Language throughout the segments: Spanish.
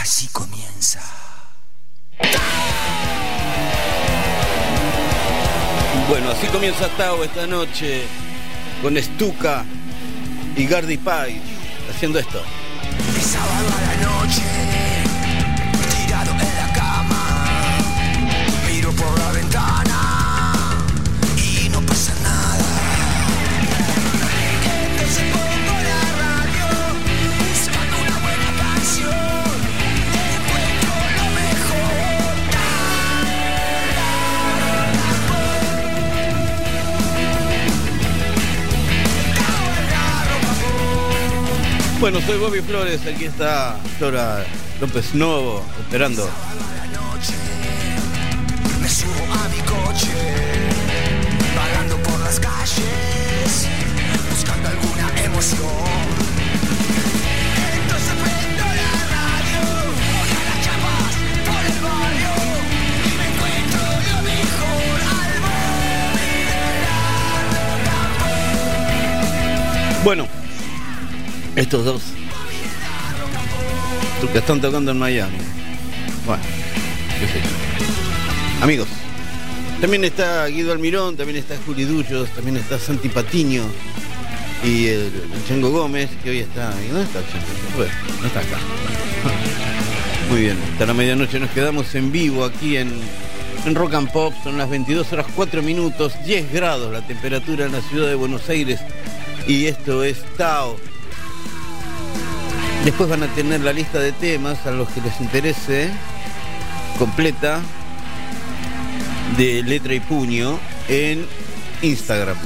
Así comienza. Bueno, así comienza Tao esta noche con Stuka y Gardy Pie haciendo esto. Es sábado a la noche, Bueno, soy Bobby Flores, aquí está Flora López Novo esperando. Me subo a mi coche, vagando por las calles, buscando alguna emoción. Entonces prendo la radio, voy a las chapas por el barrio y me encuentro lo mejor al Bueno, estos dos que están tocando en Miami. Bueno, qué sé yo. Amigos, también está Guido Almirón, también está Juli Dullos, también está Santi Patiño y el, el Gómez, que hoy está. ¿y ¿Dónde está el Chango? No está acá. Muy bien, hasta la medianoche nos quedamos en vivo aquí en, en Rock and Pop. Son las 22 horas 4 minutos, 10 grados la temperatura en la ciudad de Buenos Aires. Y esto es Tao. Después van a tener la lista de temas a los que les interese completa de letra y puño en Instagram.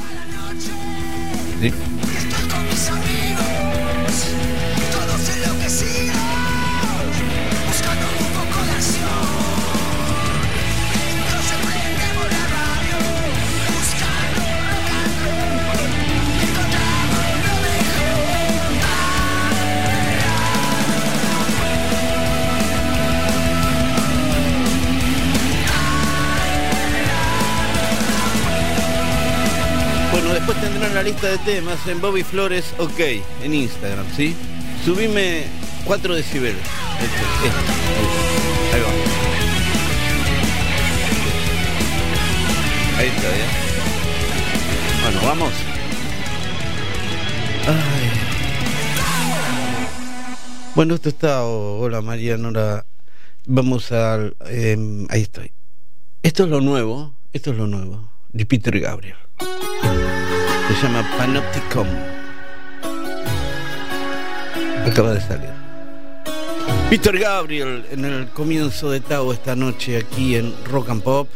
Lista de temas en Bobby Flores OK en Instagram, ¿sí? Subime 4 decibeles. Este, este, ahí. Ahí va. Ahí está, ¿ya? Bueno, vamos. Ay. Bueno, esto está. oh, hola María Nora. Vamos al. em, ahí estoy. Esto es lo nuevo. Esto es lo nuevo. De Peter Gabriel. Se llama Panopticon. Acaba de salir. Peter Gabriel en el comienzo de Tao esta noche aquí en Rock and Pop.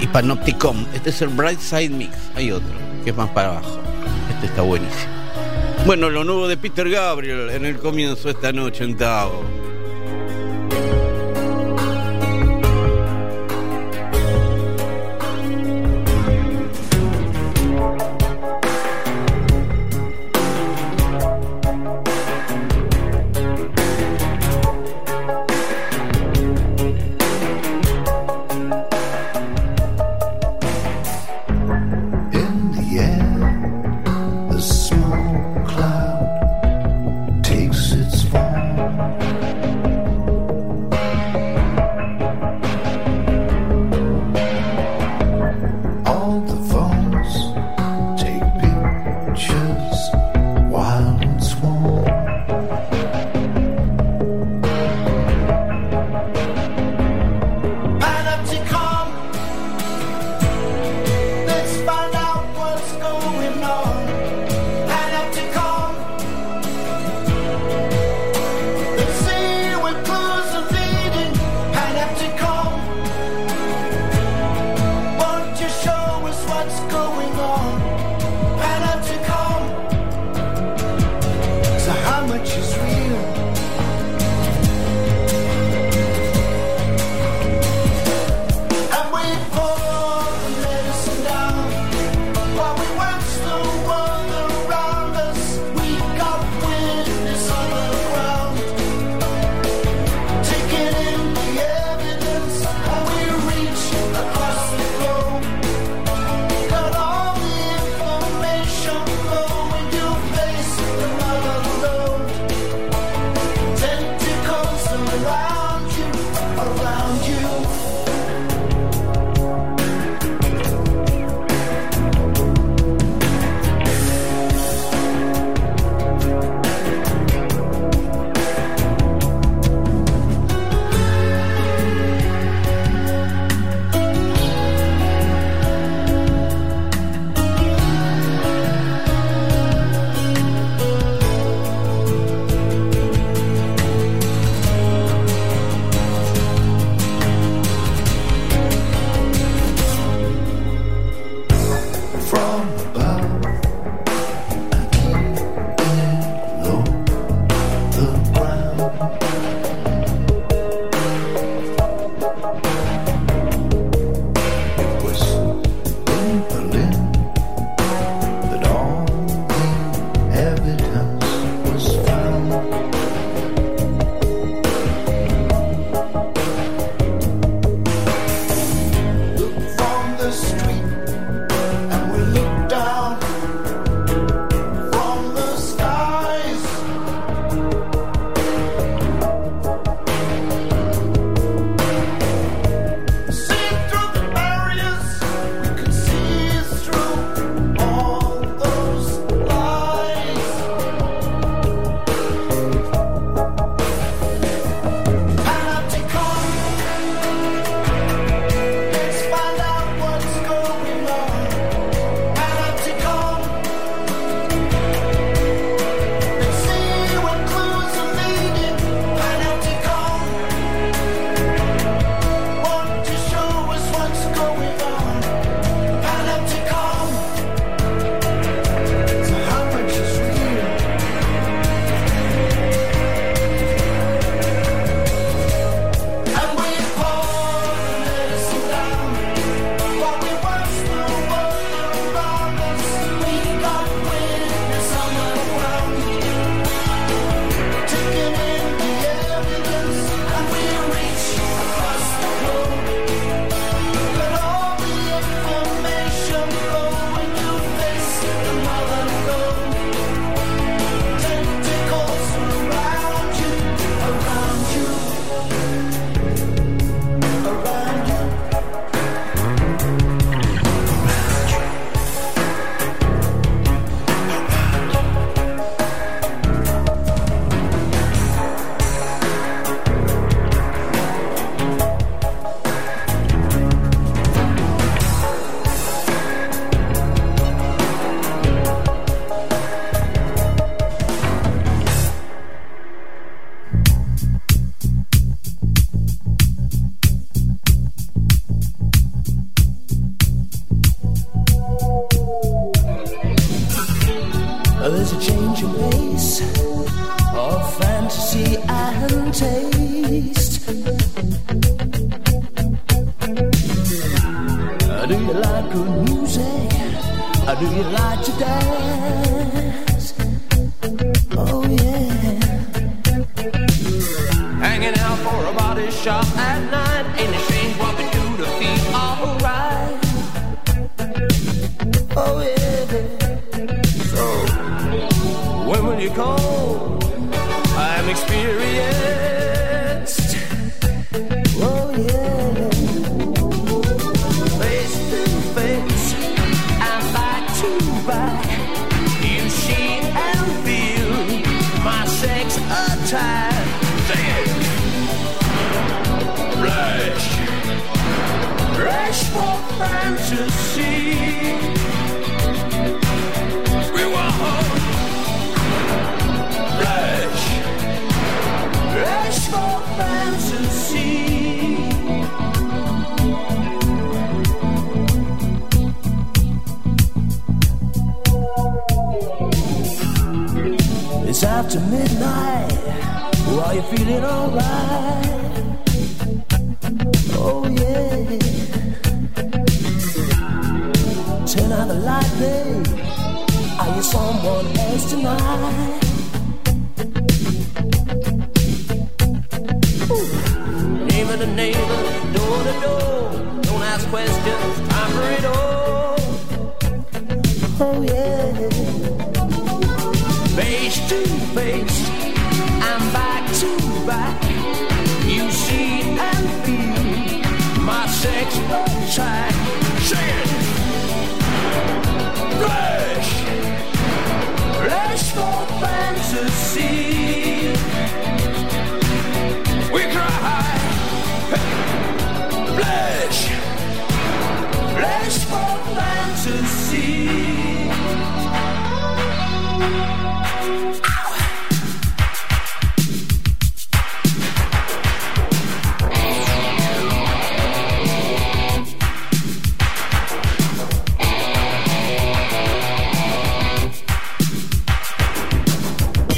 Y Panopticon. Este es el Bright Side Mix. Hay otro que es más para abajo. Este está buenísimo. Bueno, lo nuevo de Peter Gabriel en el comienzo esta noche en Tao.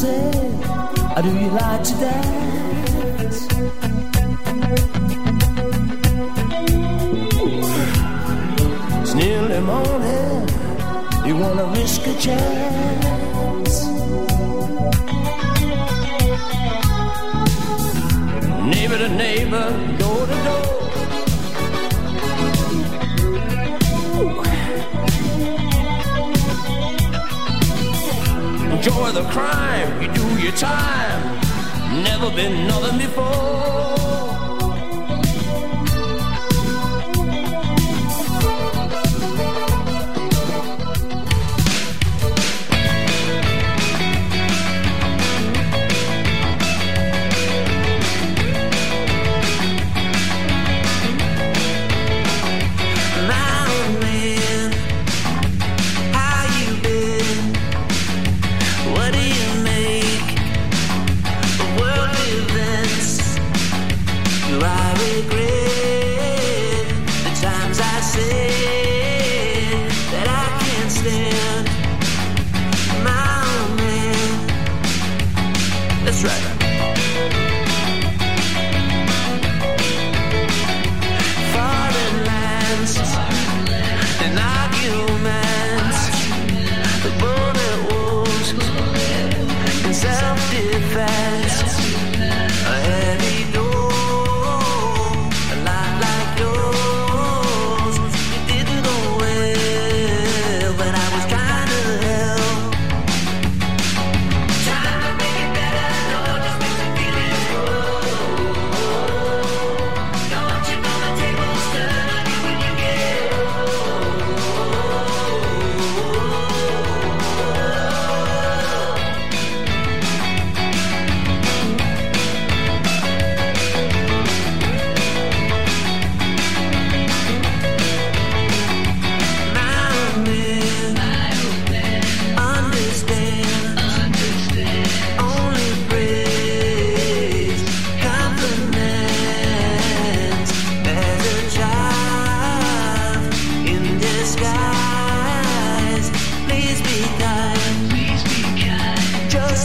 music? Or do you like to dance? It's nearly morning. You wanna risk a chance? Neighbor to neighbor enjoy the crime. You do your time. Never been nothing before.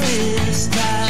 this time.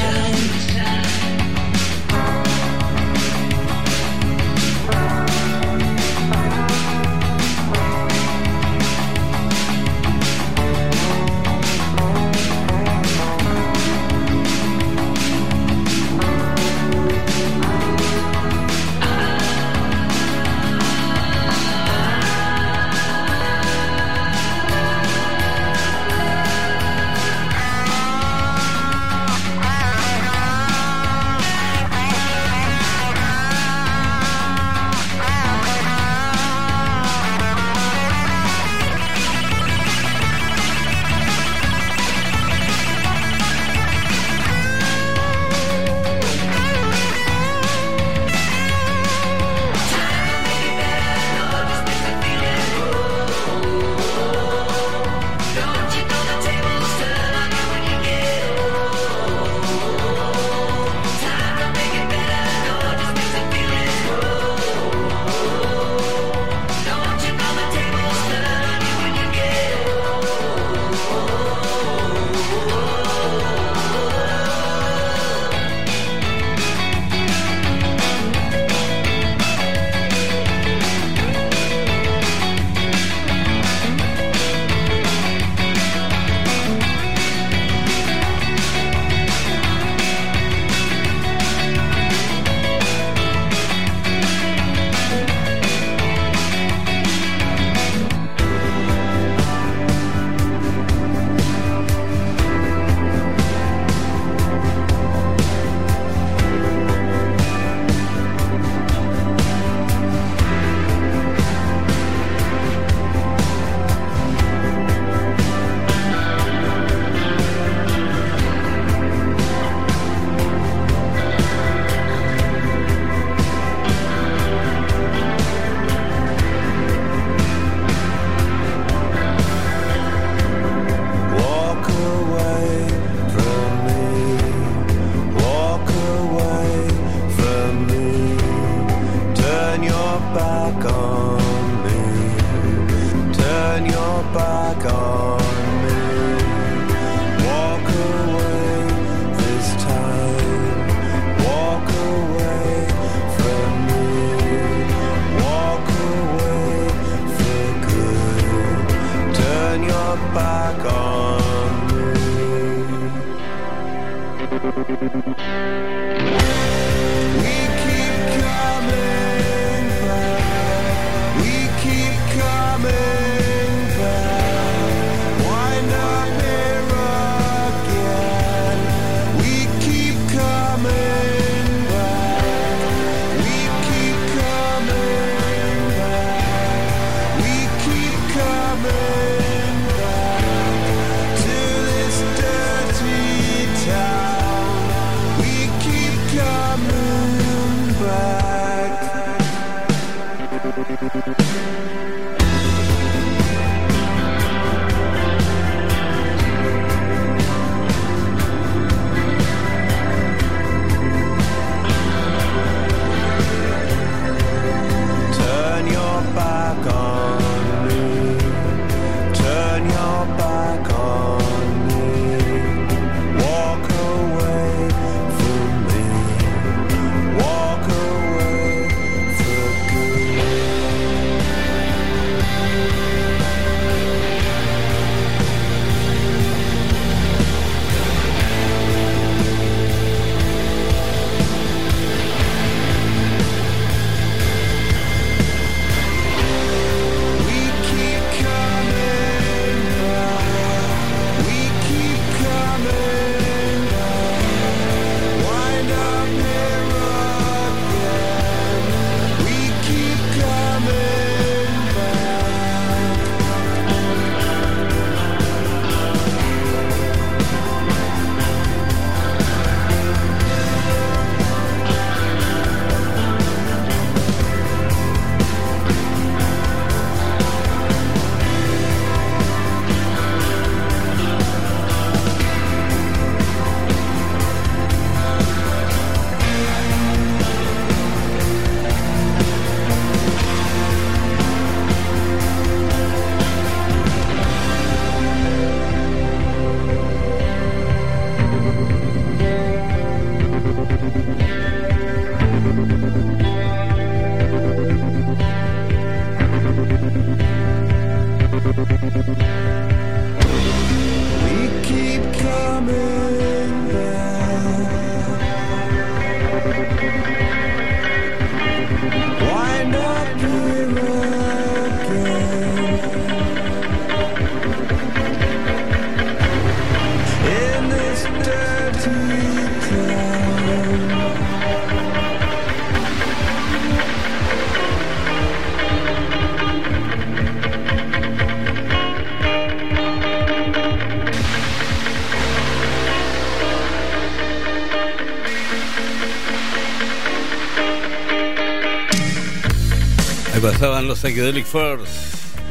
estaban los Psychedelic First,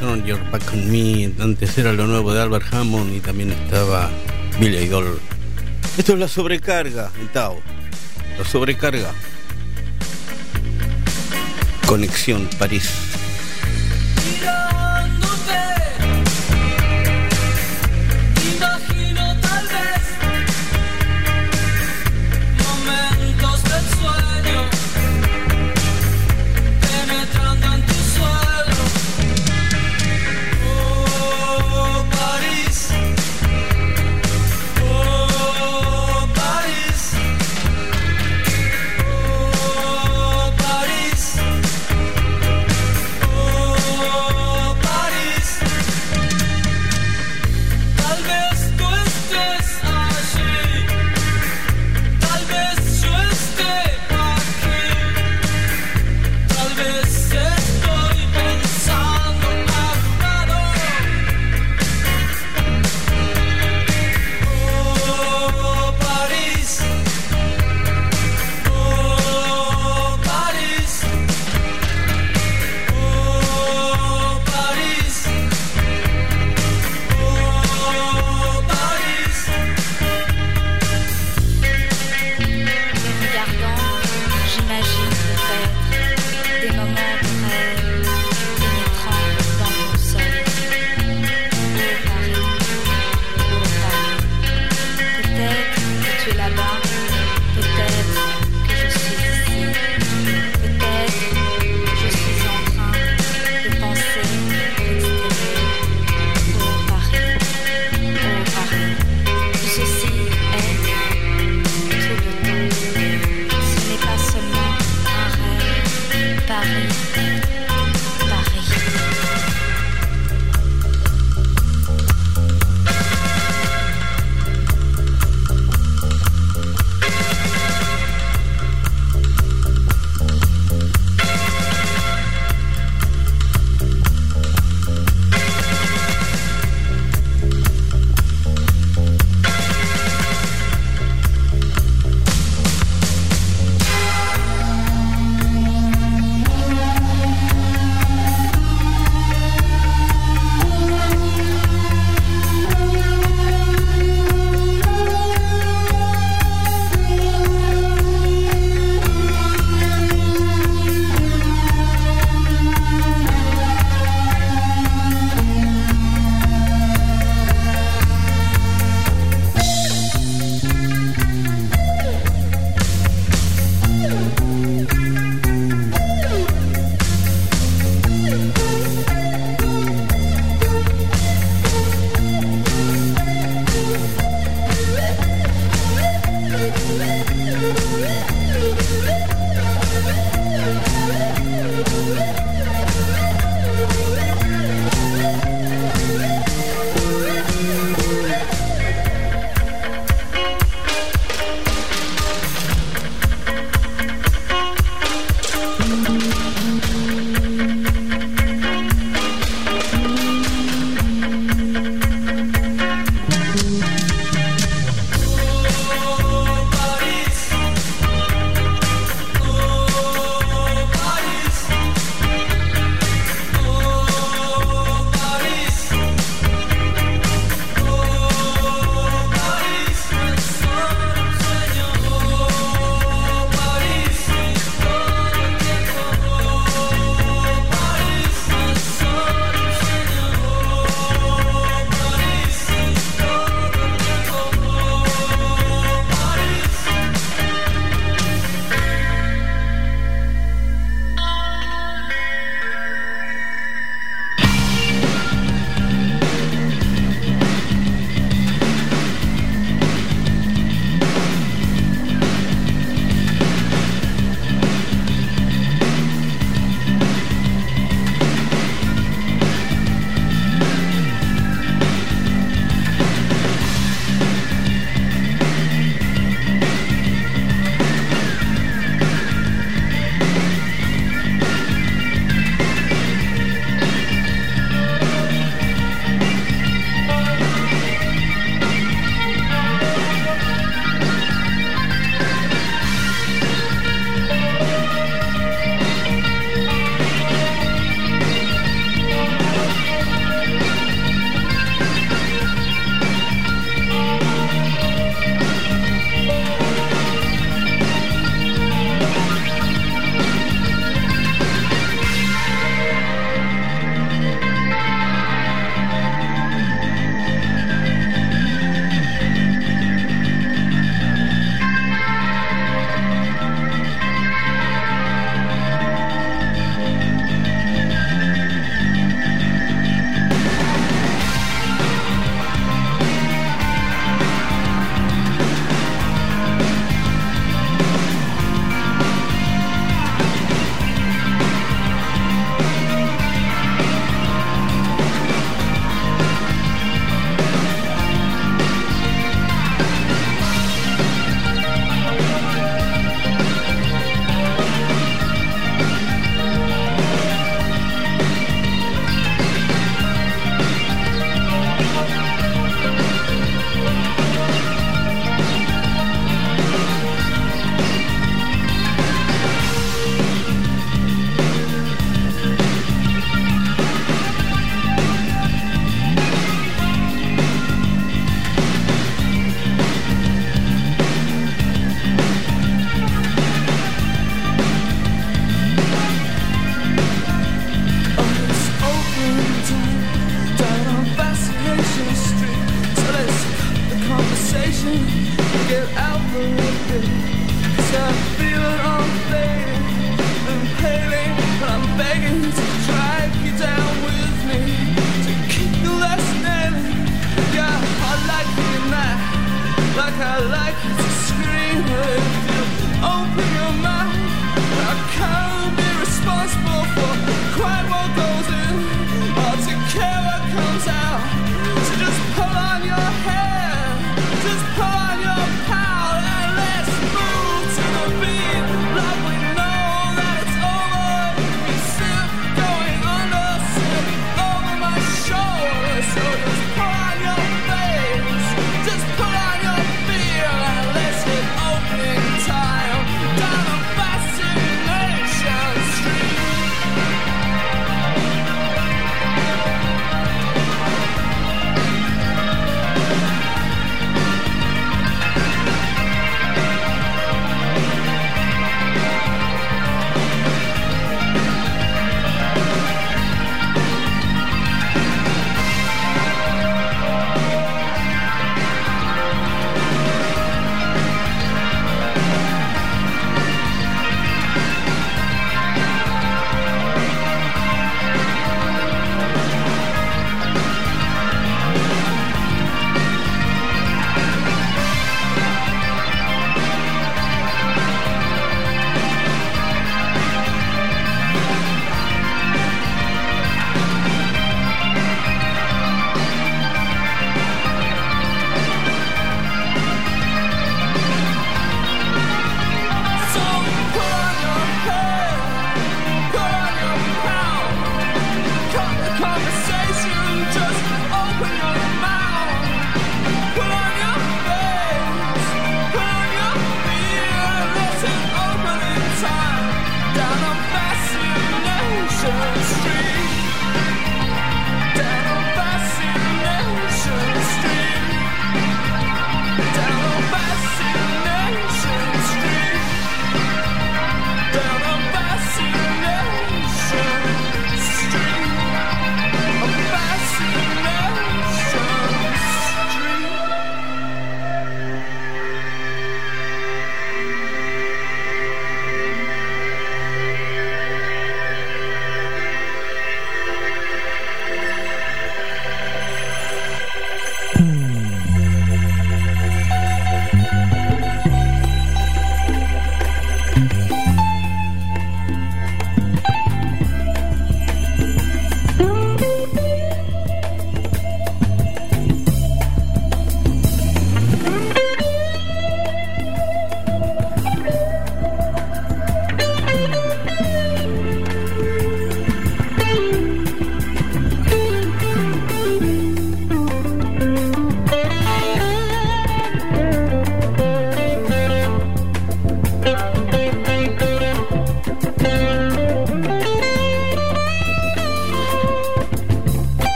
Turn Your Back on Me, antes era lo nuevo de Albert Hammond y también estaba Billy Idol. Esto es la sobrecarga, Tao. La sobrecarga. Conexión París.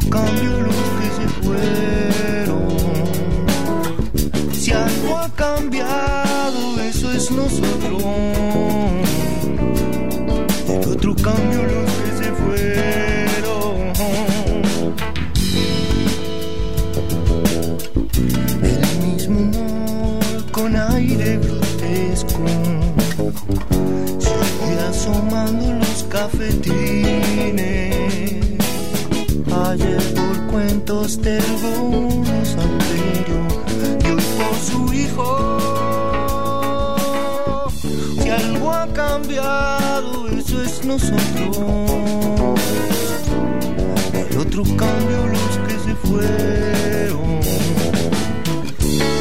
Come. Nosotros. El otro cambio, los que se fueron.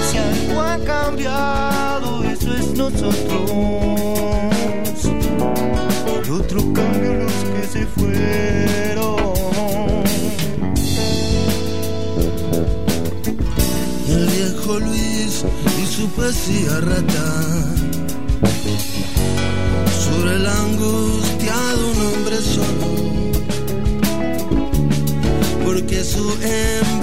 Si algo ha cambiado, eso es nosotros. El otro cambio, los que se fueron. El viejo Luis y su poesía rata. Sobre el angustiado su hembra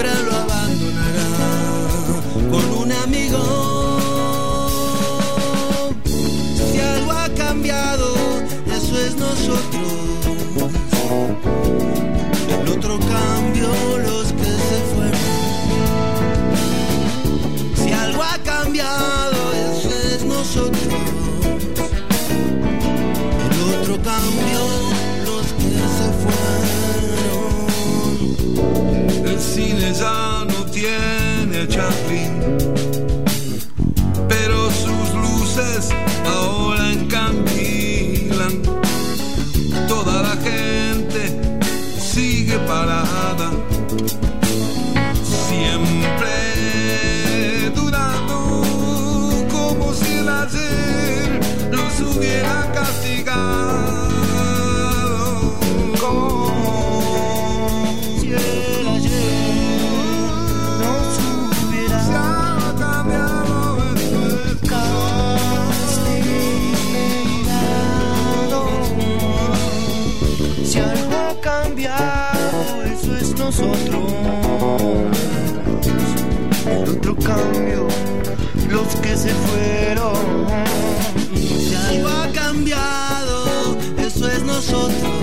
los que se fueron. Si algo ha cambiado, eso es nosotros.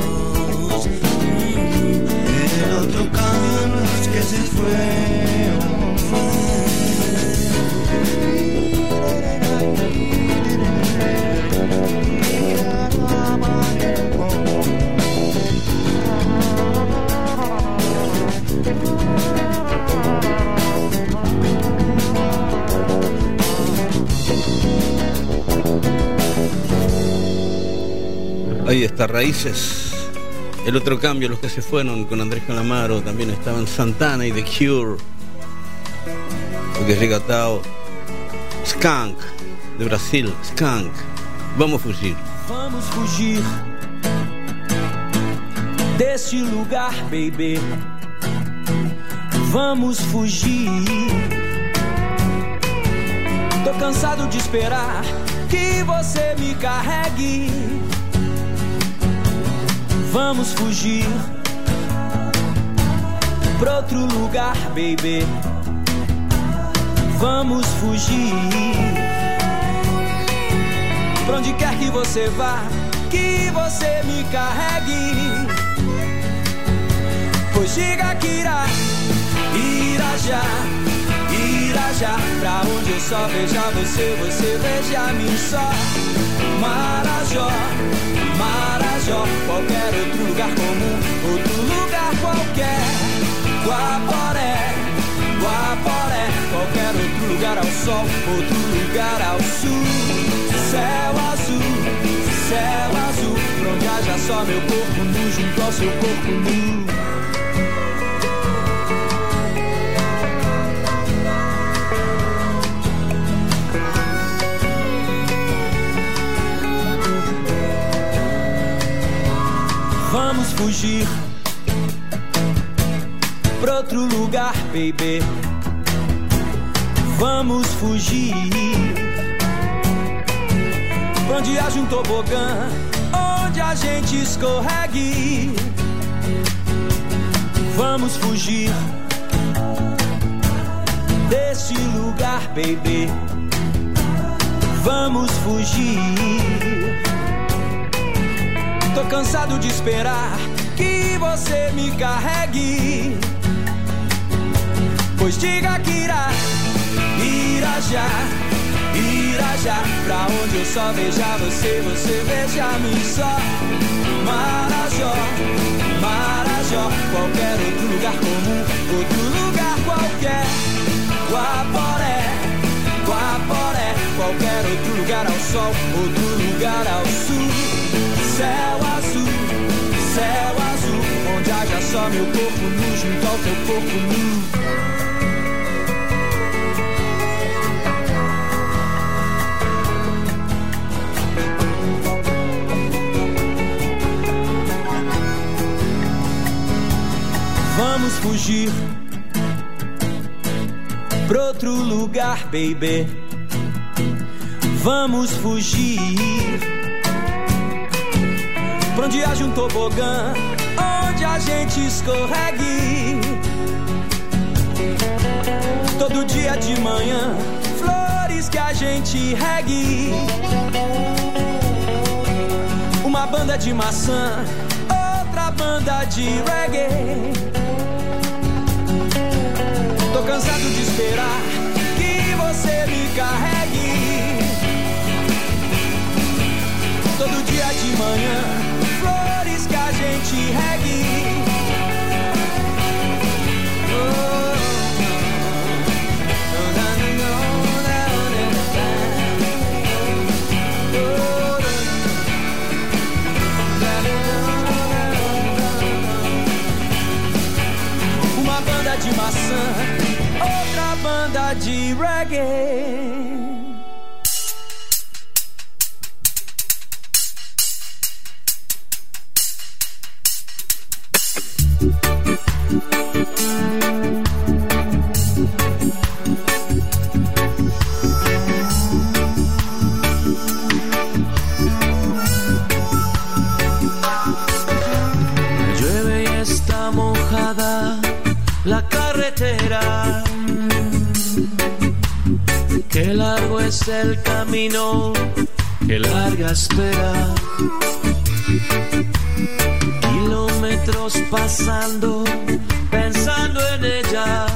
Ahí está, Raíces. El otro cambio, los que se fueron con Andrés Calamaro, también estaban Santana y The Cure. Porque llega Tao. Skunk, de Brasil, Skunk. Vamos fugir. Vamos fugir desse lugar, baby. Vamos fugir. Tô cansado de esperar que você me carregue. Vamos fugir pra outro lugar, baby. Vamos fugir. Pra onde quer que você vá, que você me carregue. Pois diga que irá, irá já, irá já. Pra onde eu só veja você, você veja mim só. Marajó, Marajó, qualquer outro lugar comum, outro lugar qualquer. Guaporé, Guaporé, qualquer outro lugar ao sol, outro lugar ao sul. Céu azul, céu azul, pra onde haja só meu corpo nu junto ao seu corpo nu. Fugir pra outro lugar, baby. Vamos fugir onde haja um tobogã, onde a gente escorregue. Vamos fugir desse lugar, baby. Vamos fugir. Tô cansado de esperar que você me carregue. Pois diga que irá, irá já, irá já. Pra onde eu só veja você, você veja mim só. Marajó, Marajó, qualquer outro lugar comum, outro lugar qualquer. Guaporé, Guaporé, qualquer outro lugar ao sol, outro lugar ao sul. Céu azul, céu azul, onde haja só meu corpo nu junto ao teu corpo nu. Vamos fugir pra outro lugar, baby. Vamos fugir onde haja um tobogã, onde a gente escorregue. Todo dia de manhã, flores que a gente regue. Uma banda de maçã, outra banda de reggae. Tô cansado de esperar que você me carregue. Todo dia de manhã, gente regue. Es el camino, qué larga espera. Kilómetros pasando, pensando en ella.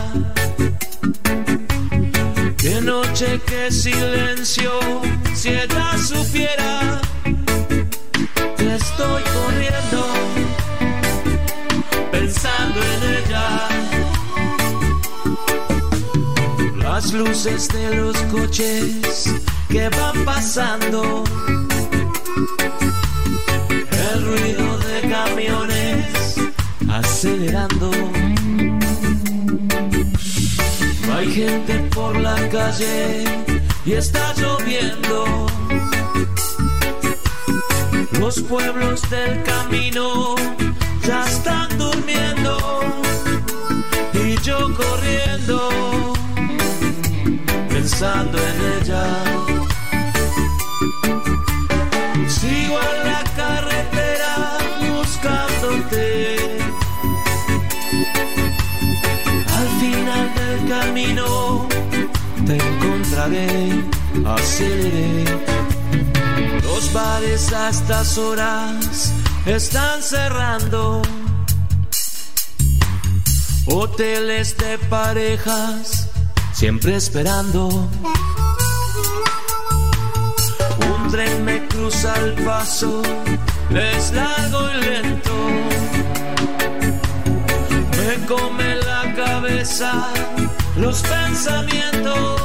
Qué noche, qué silencio, si ella supiera que estoy corriendo Las luces de los coches que van pasando. El ruido de camiones acelerando. Hay gente por la calle y está lloviendo. Los pueblos del camino ya están durmiendo y yo corriendo pensando en ella. Sigo en la carretera buscándote. Al final del camino te encontraré, aceleré. Los bares a estas horas están cerrando. Hoteles de parejas siempre esperando. Un tren me cruza el paso, es largo y lento. Me come la cabeza los pensamientos,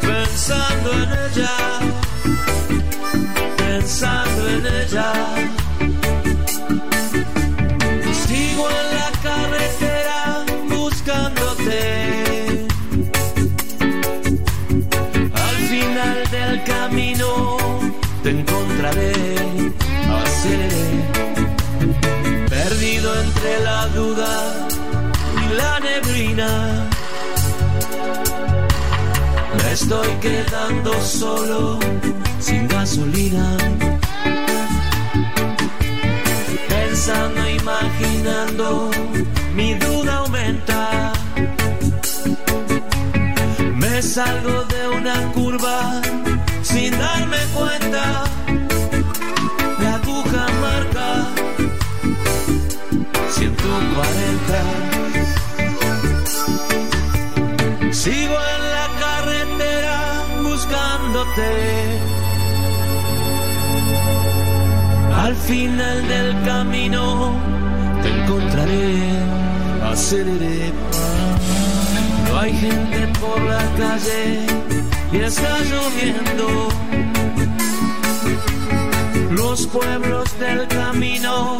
pensando en ella pensando en ella. entre la duda y la neblina. Me estoy quedando solo, sin gasolina. Pensando, imaginando, mi duda aumenta. Me salgo de una curva sin darme cuenta. Sigo en la carretera buscándote. Al final del camino te encontraré, aceleré. No hay gente por la calle y está lloviendo. Los pueblos del camino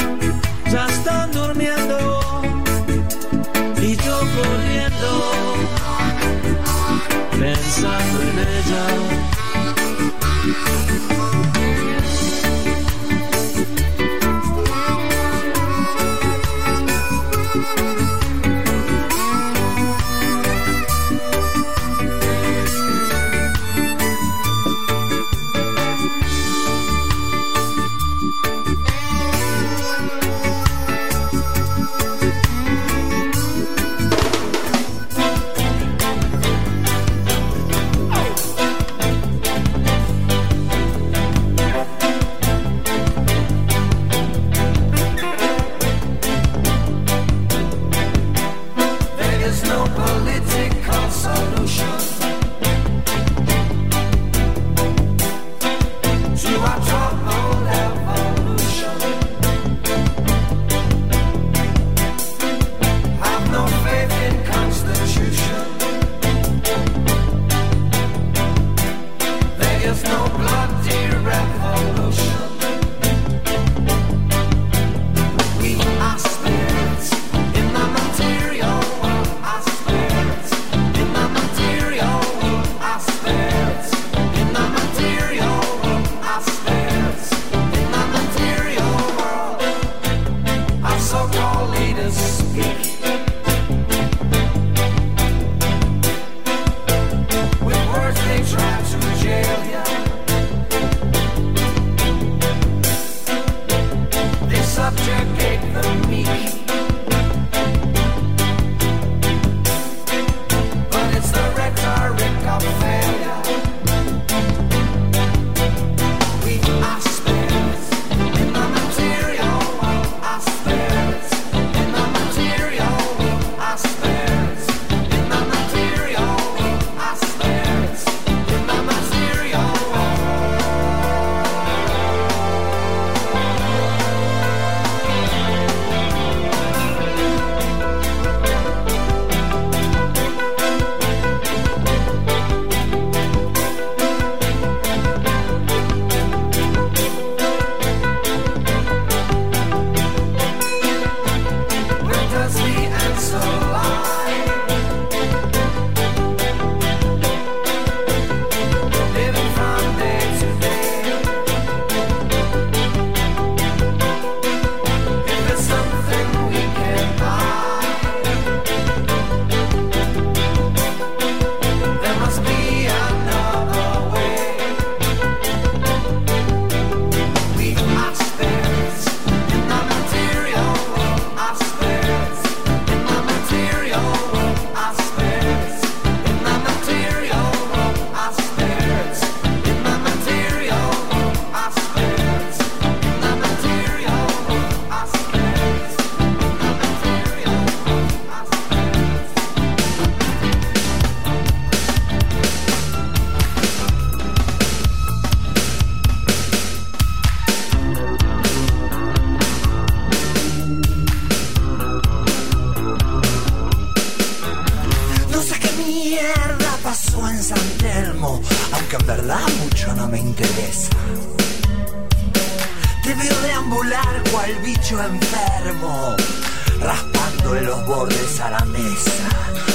mierda pasó en San Telmo? Aunque en verdad mucho no me interesa. Te veo deambular cual bicho enfermo, raspando los bordes a la mesa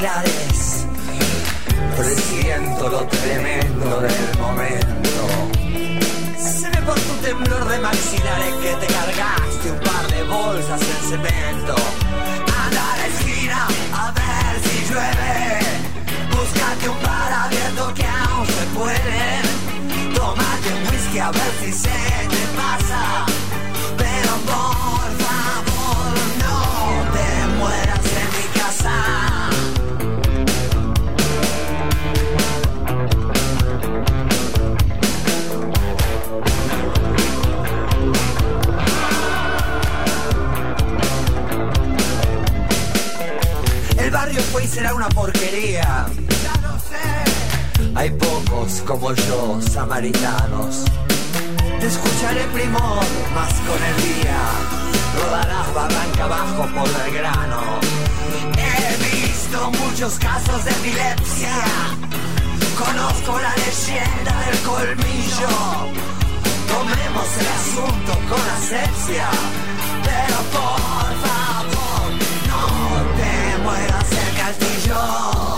finales. Presiento lo tremendo del momento. Se ve por tu temblor de maxilares que te cargaste un par de bolsas en cemento. Anda a la esquina a ver si llueve. Búscate un par abierto que aún se puede. Tómate un whisky a ver si se te pasa. Pero no será una porquería. Ya lo sé. Hay pocos como yo, samaritanos. Te escucharé primor, más con el día. Rodarás barranca abajo por el grano. He visto muchos casos de epilepsia. Conozco la leyenda del colmillo. Tomemos el asunto con asepsia, pero porfa. as usual.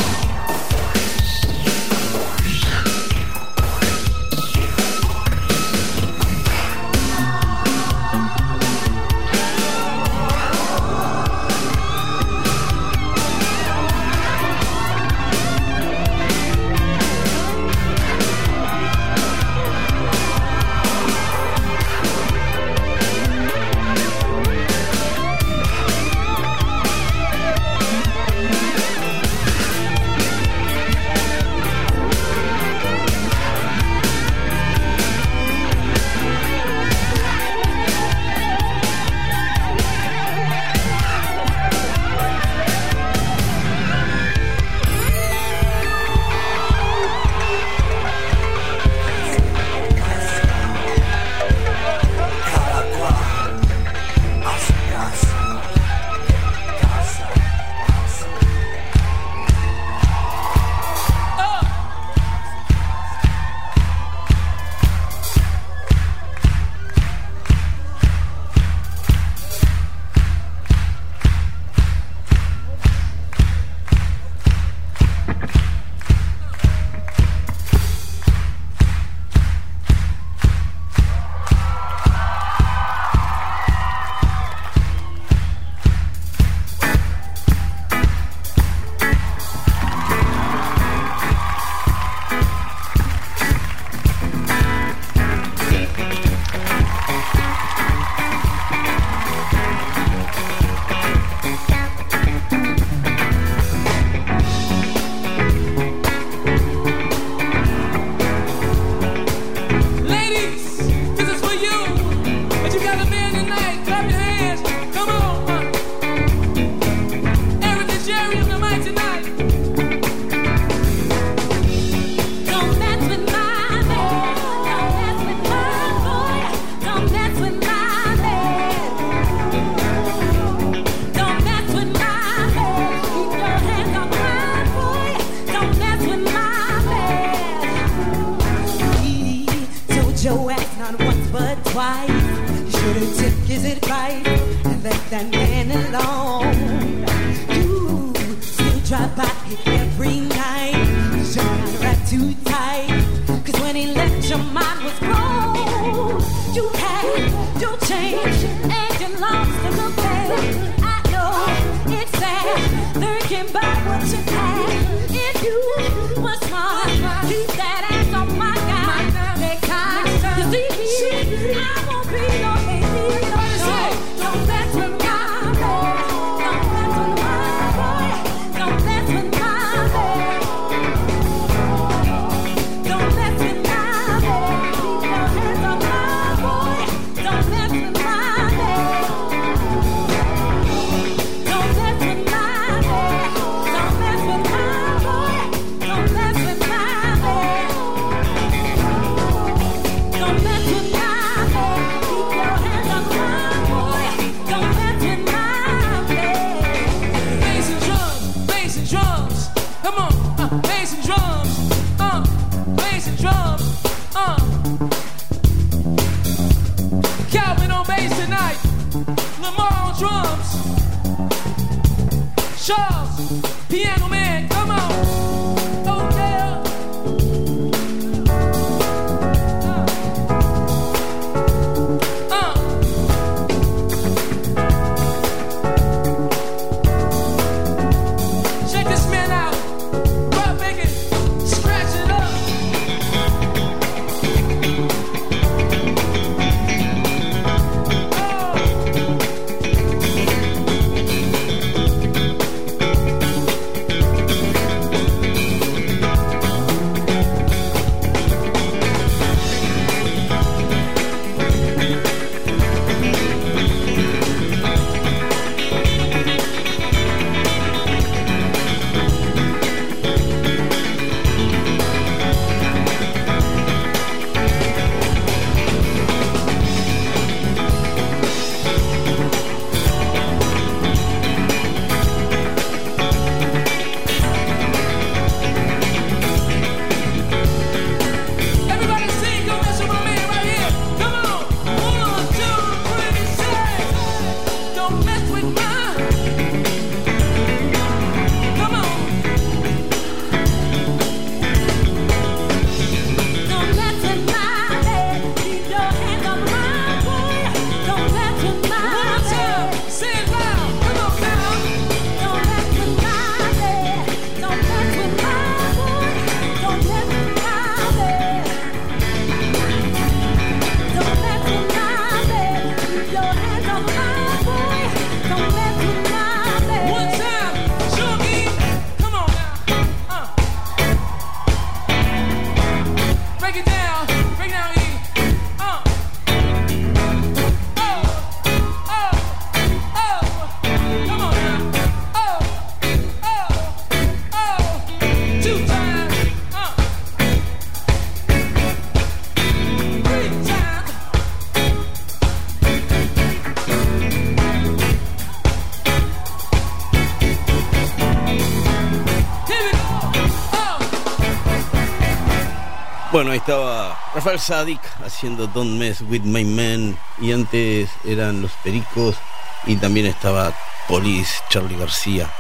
Ahí estaba Rafael Sadik haciendo Don't Mess With My Man y antes eran Los Pericos y también estaba Police, Charlie García.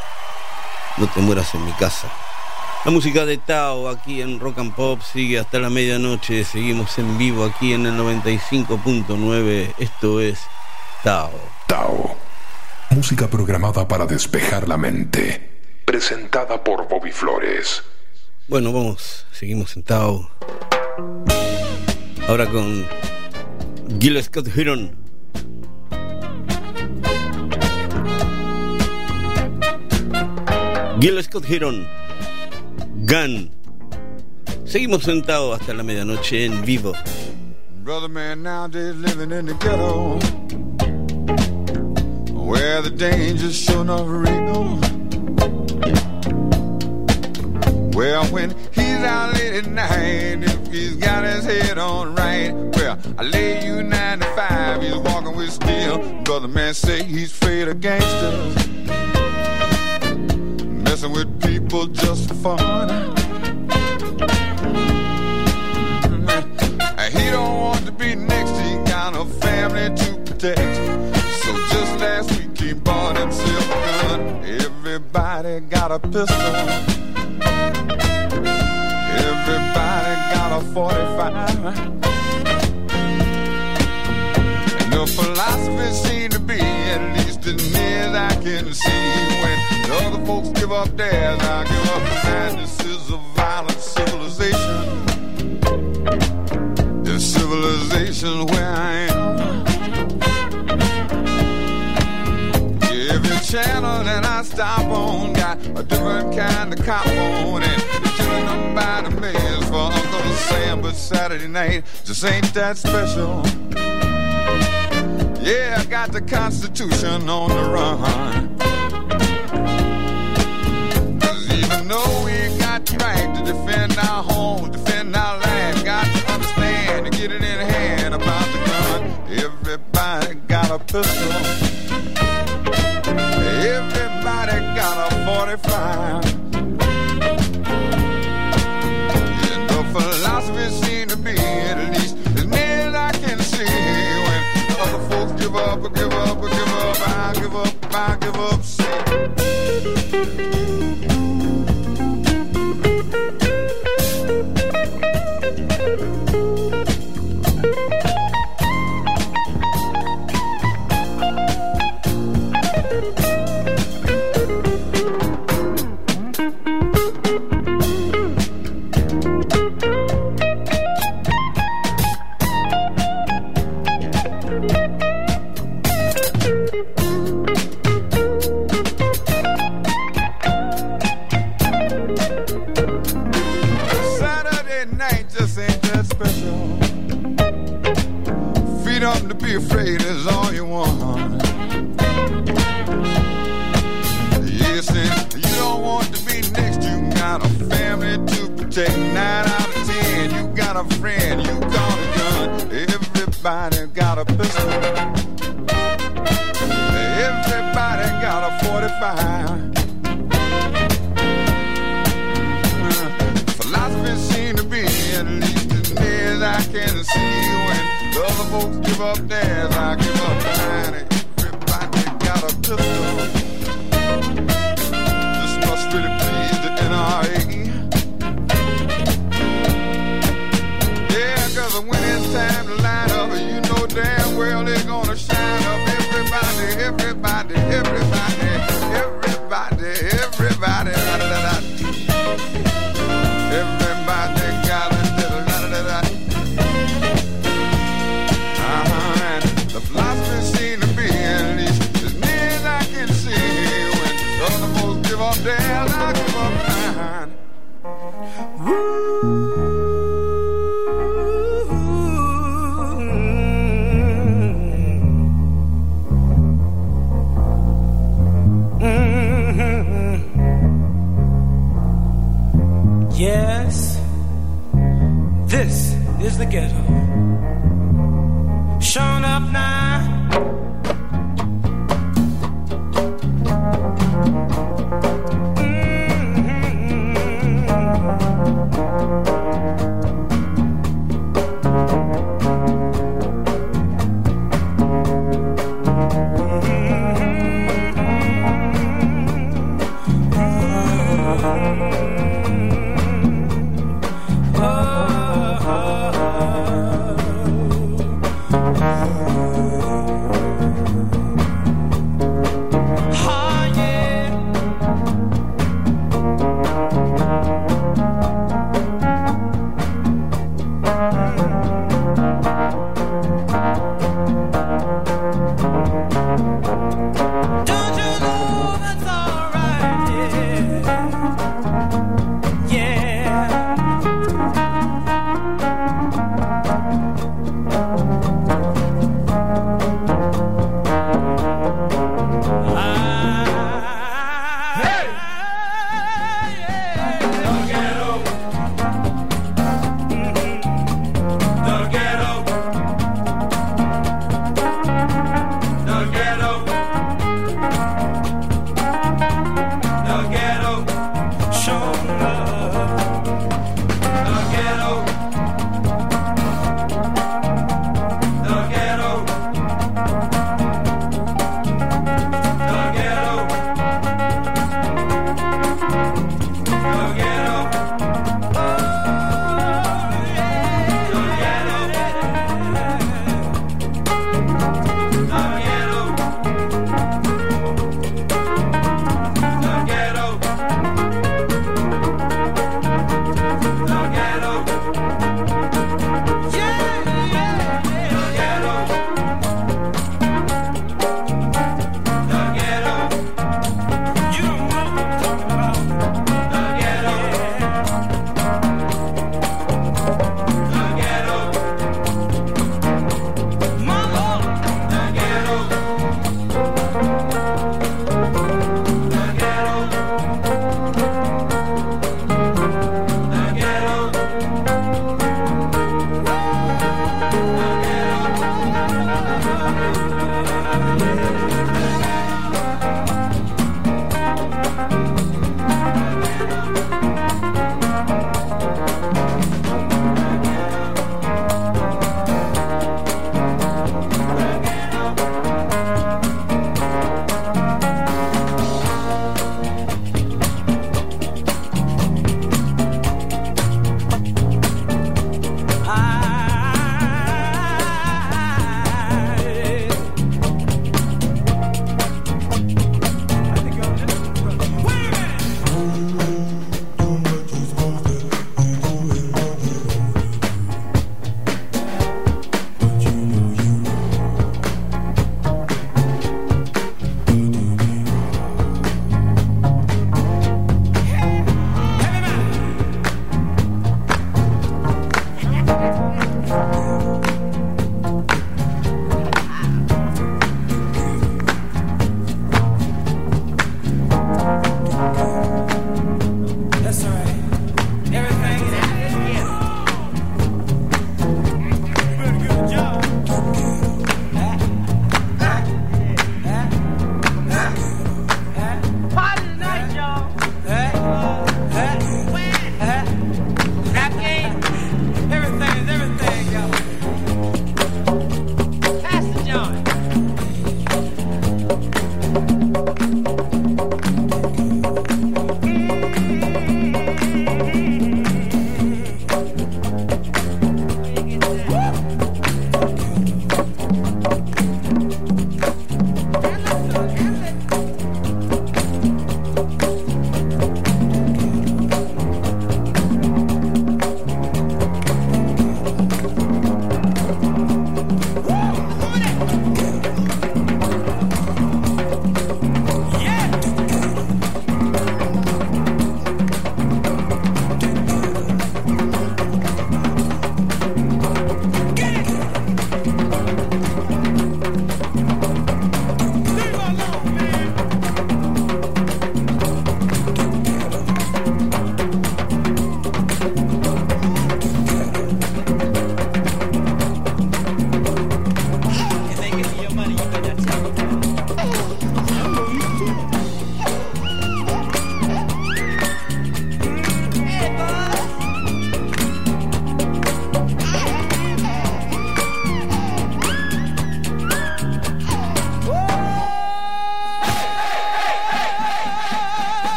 No te mueras en mi casa. La música de Tao aquí en Rock and Pop sigue hasta la medianoche. Seguimos en vivo aquí en el 95.9. Esto es Tao. Tao. Música programada para despejar la mente. Presentada por Bobby Flores. Bueno, vamos, seguimos en Tao. Ahora con Gil Scott Heron. Gil Scott Heron. Gun. Seguimos sentados hasta la medianoche en vivo. Brother man nowadays living in the ghetto Where the danger's sure enough real Well, when he's out late at night, if he's got his head on right, well, I lay you nine to five, he's walking with steel. Brother man say he's afraid of gangsters, messing with people just for fun. And he don't want to be next, he got a family to protect. So just last week he bought himself a gun. Everybody got a pistol. Everybody got a 45. And the philosophy seems to be, at least as near as I can see, when the other folks give up theirs, I give up the madnesses of violent civilization. The civilization where I am. Every channel that I stop on got a different kind of cop on and they're killing them by the Sam. But Saturday night just ain't that special. Yeah, I got the Constitution on the run. Cause even though we got the right to defend our home, defend our land, got to understand to get it in hand about the gun. Everybody got a pistol. Everybody got a 45.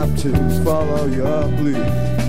have to follow your bleed.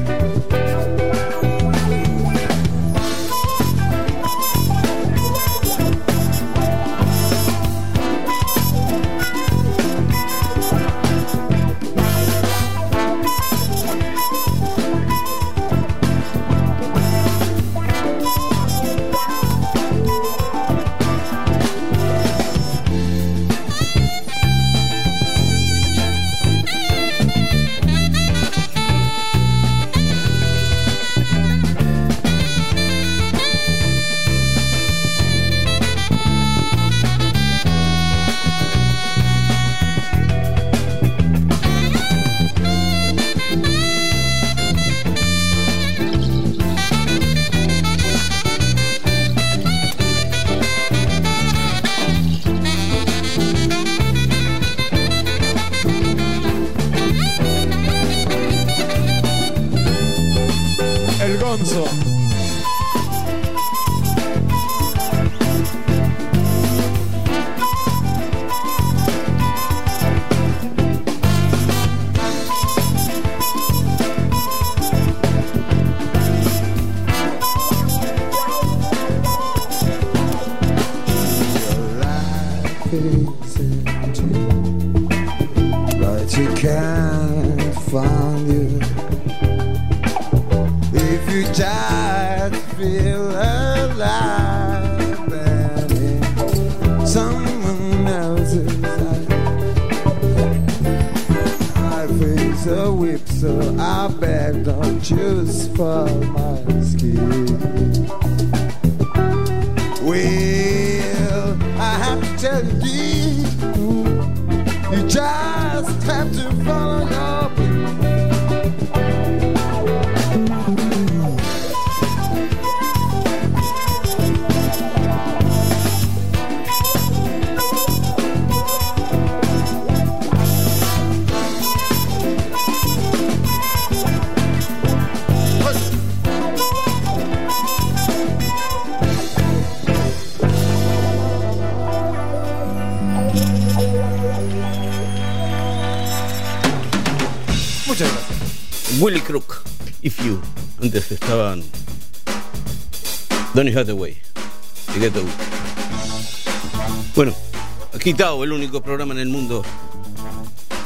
Quitado, el único programa en el mundo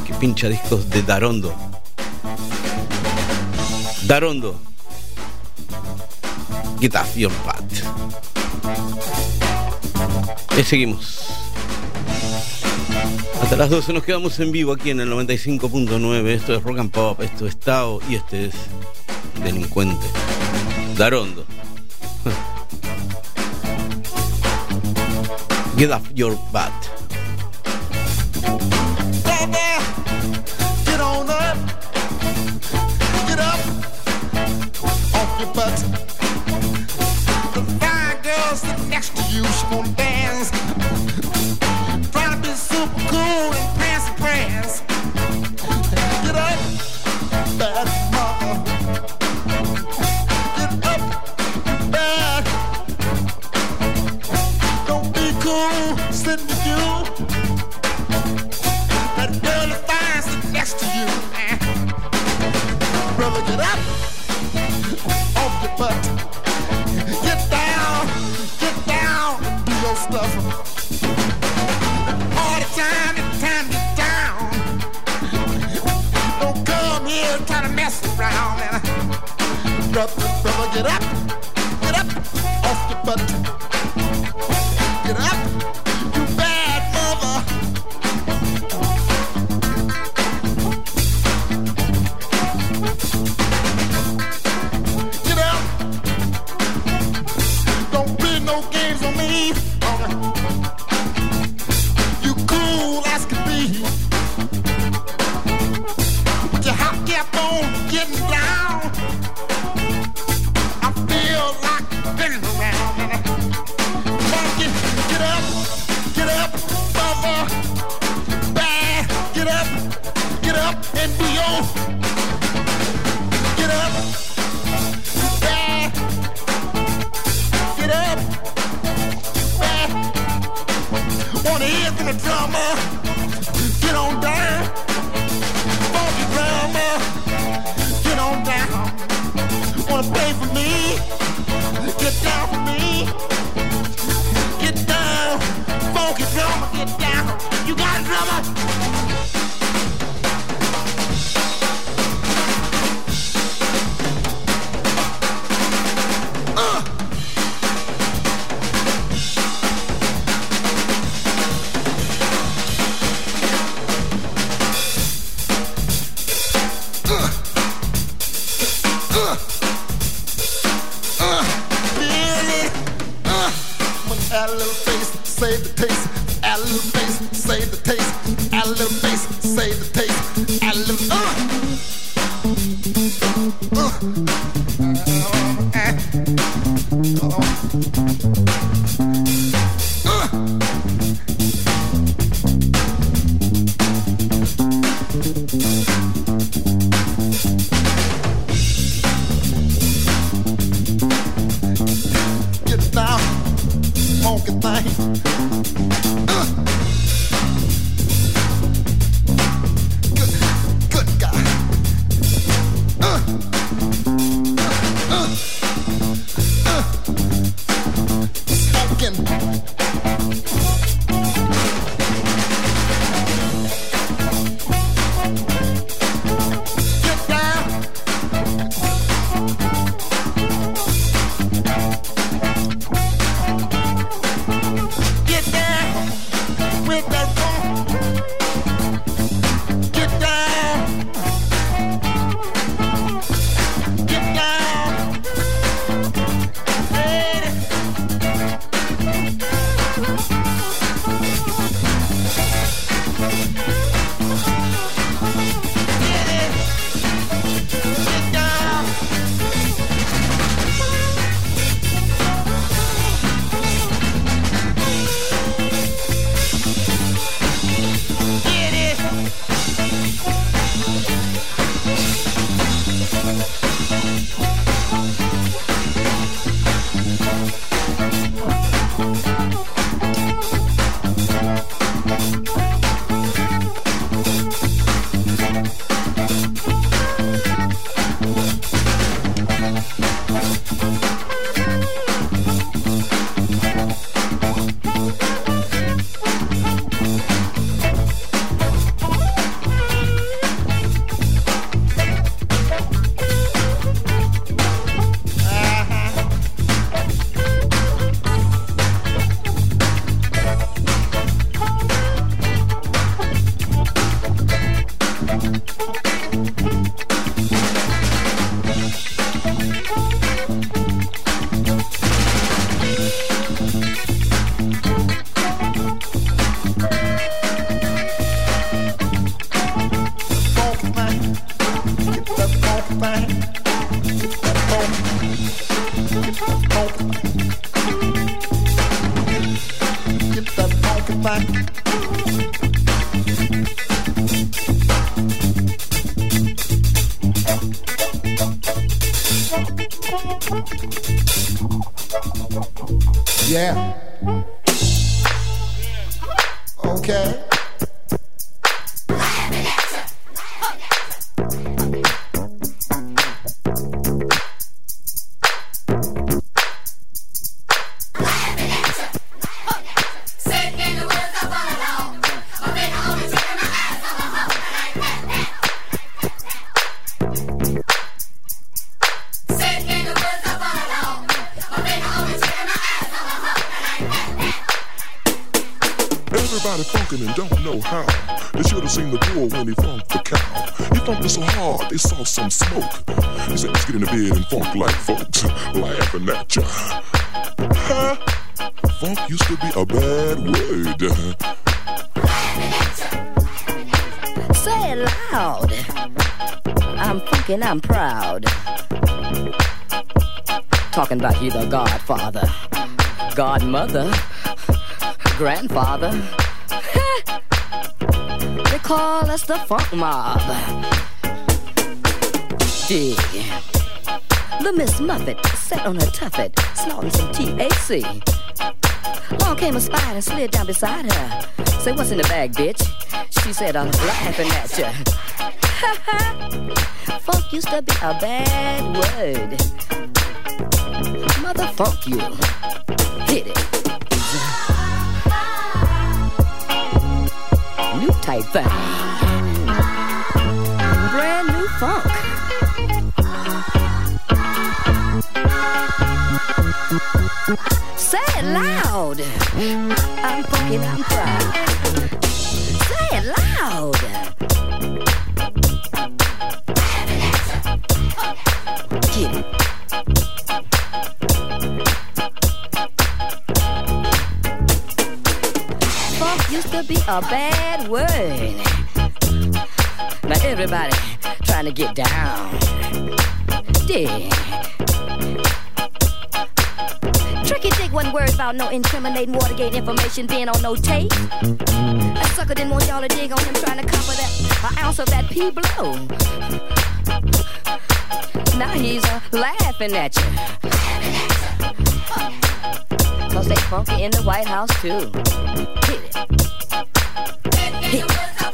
que pincha discos de Darondo. Darondo. Get off your Pat. Y seguimos. Hasta las 12 nos quedamos en vivo aquí en el 95.9. Esto es Rock and Pop, esto es Tao y este es Delincuente. Darondo. Get off your butt. I'm proud. Talking about you, the godfather, godmother, grandfather. they call us the funk mob. Dig. The Miss Muffet sat on her tuffet, snorting some THC. Long came a spider and slid down beside her. Say, what's in the bag, bitch? She said, I'm laughing at ya. Funk used to be a bad word. Mother funk you. Hit it. New type thing. Brand new funk. Say it loud. I'm funky, I'm proud. Say it loud. Used to be a bad word. Now everybody trying to get down. Yeah. Tricky Dick wasn't worried about no incriminating Watergate information being on no tape. That sucker didn't want y'all to dig on him trying to cover that an ounce of that P blow. Now he's uh, laughing at you. Cause they funky in the White House too. Hit it. Hit it. Go,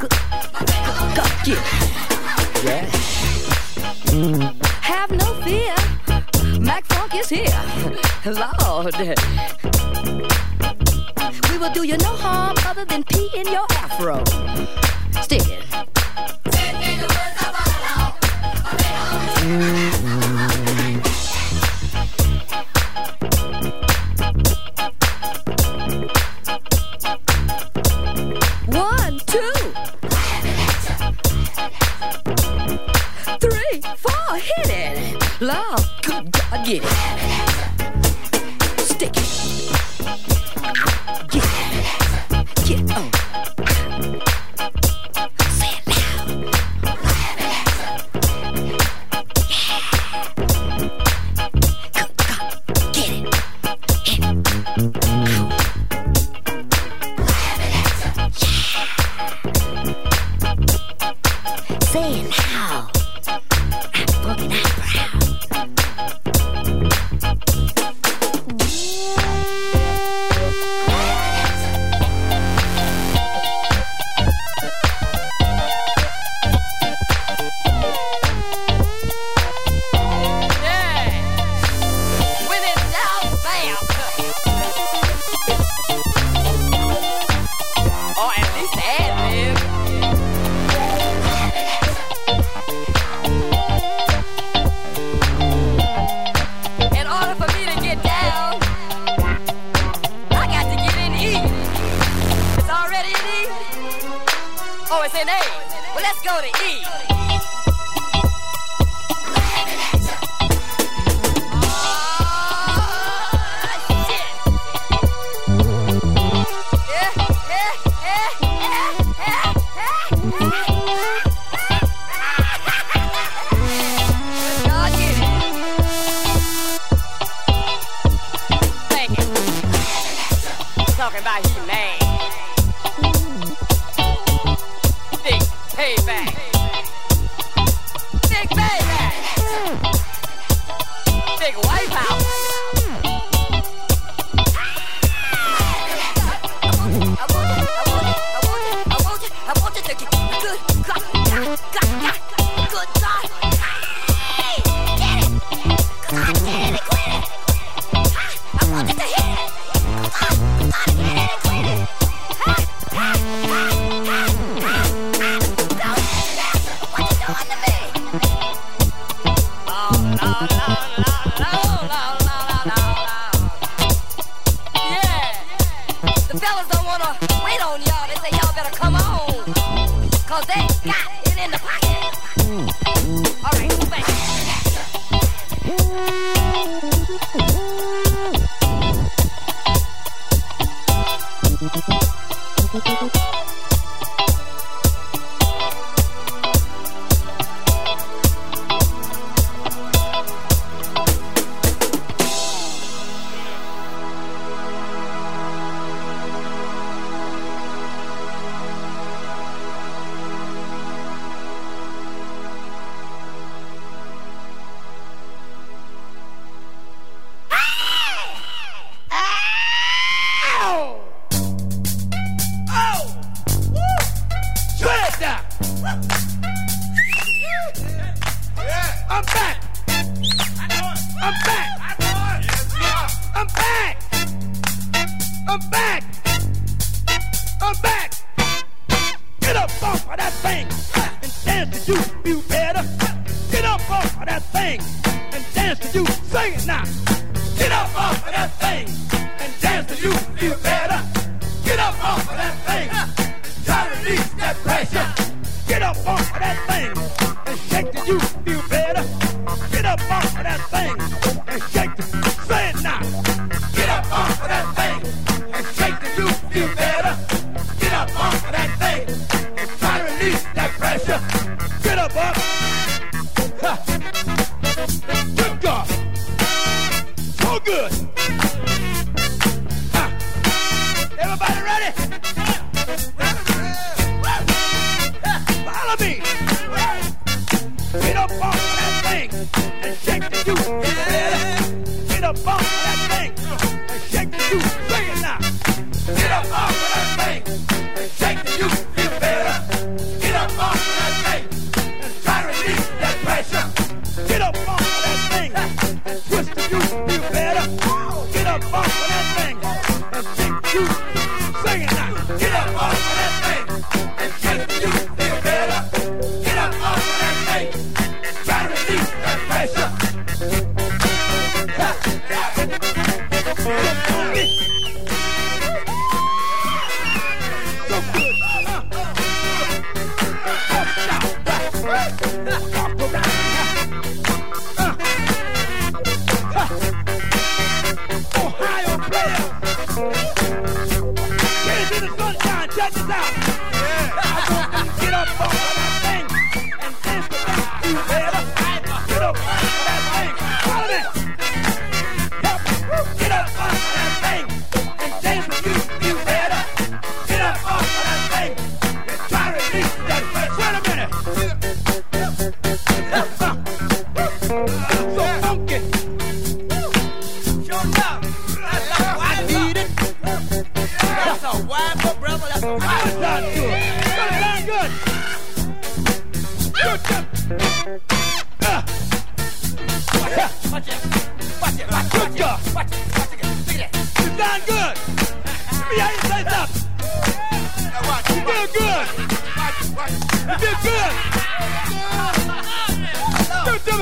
go, go, get it. Yeah. Have no fear. Mac Funk is here. Lord. We will do you no harm other than pee in your afro. Stick it. Mm. One,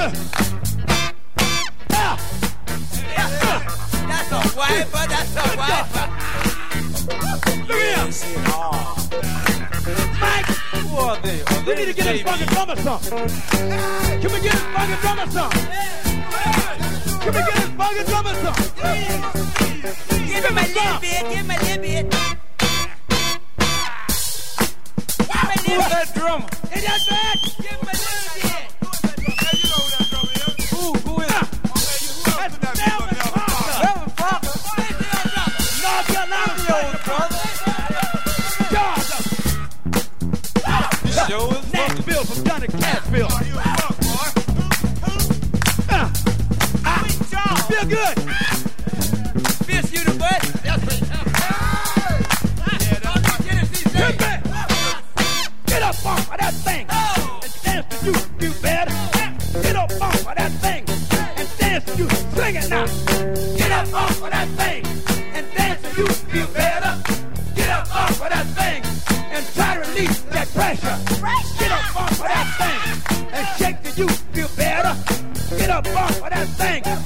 That's a wiper, that's a wiper. Look at him. Mike! Who are they? Are we need to get this fucking drummer song. Can we get this fucking drummer song? Can we get this fucking drummer song? Give him a little bit, give him a little bit. Wow, who's that drummer? It is bad! Give him a little bit. down in Catville. Feel good. Fist you the butt. Get back. Get up off of that thing and dance to you, you better. Get up off of that thing and dance to you. Sing it now. Get up off of that thing and dance to you, you better. Get up off of that thing and try to release that pressure. up off of that thing.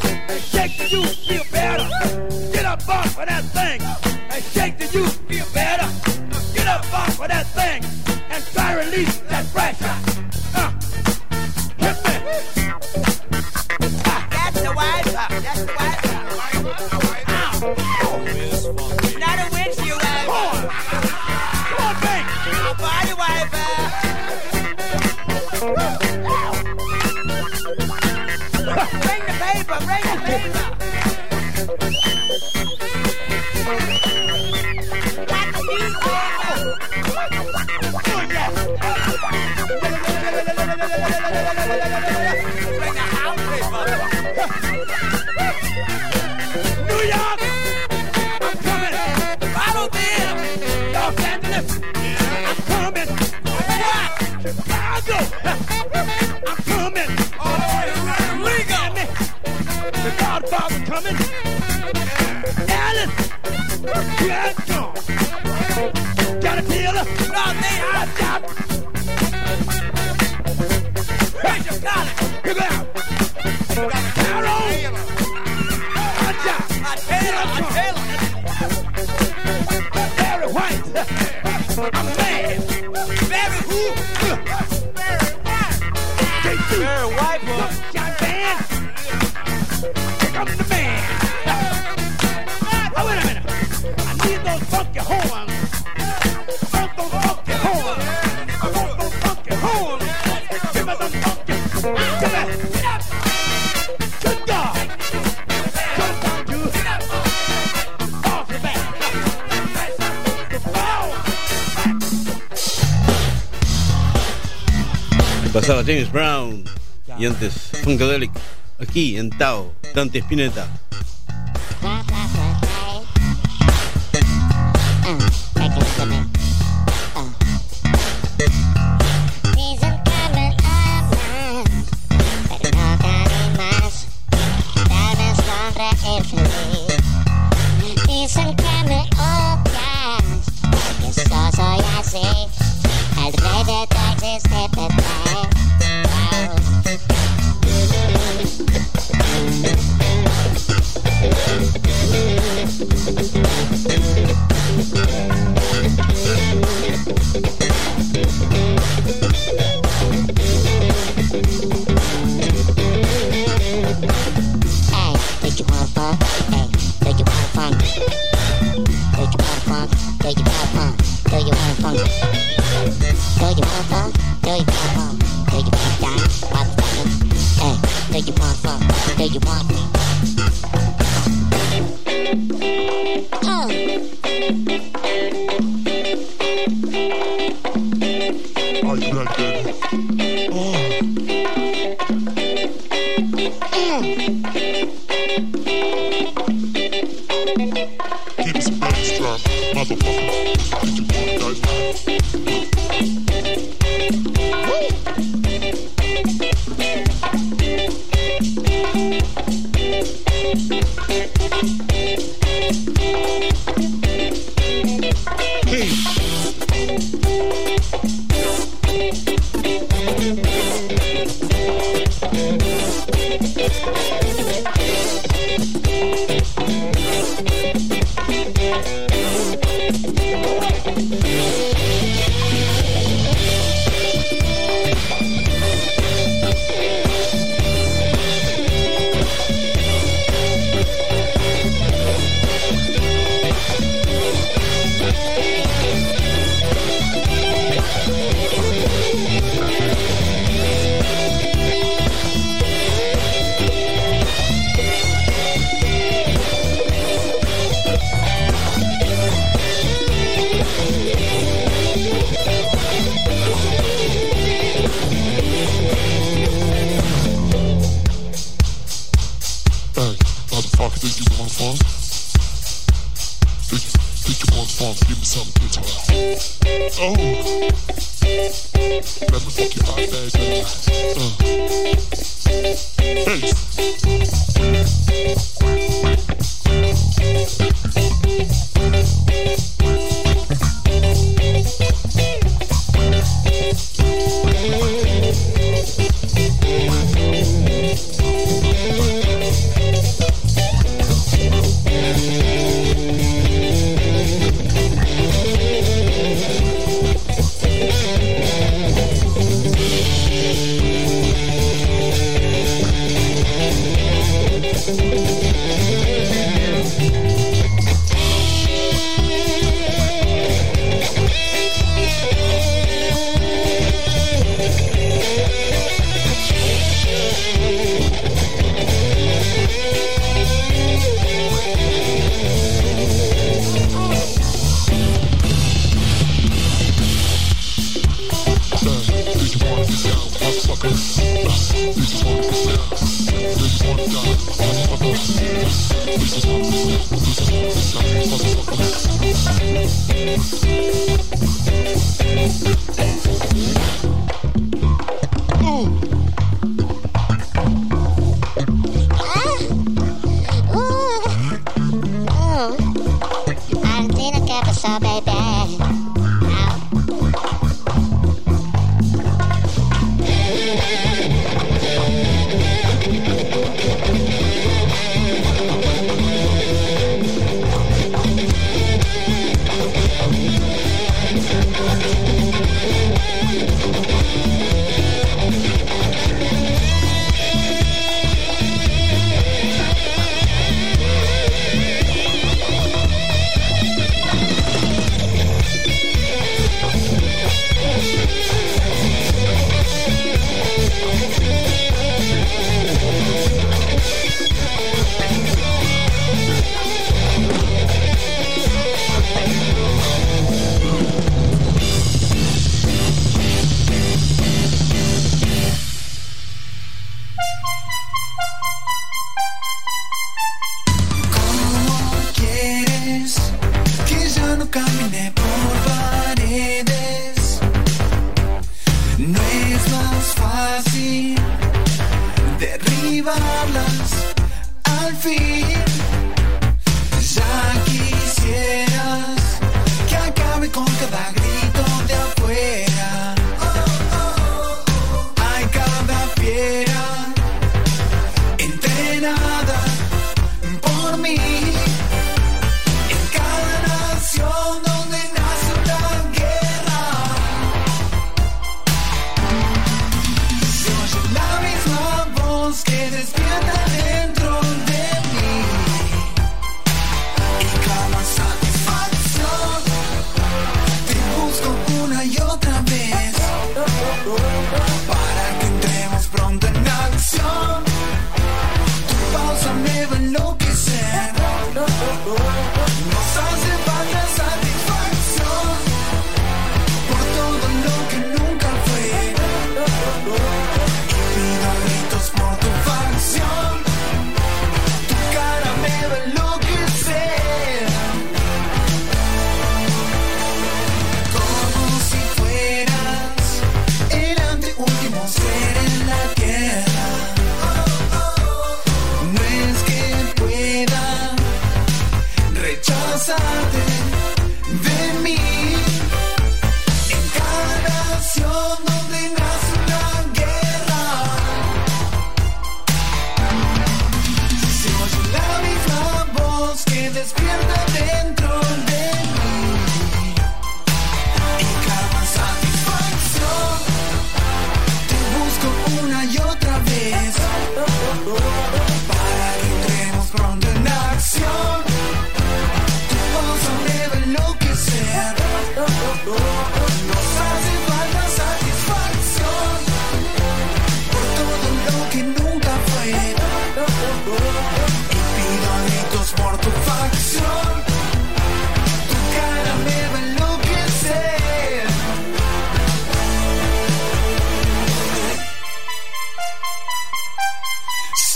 Brown. Y antes Funkadelic. Aquí en Tao, Dante Spinetta.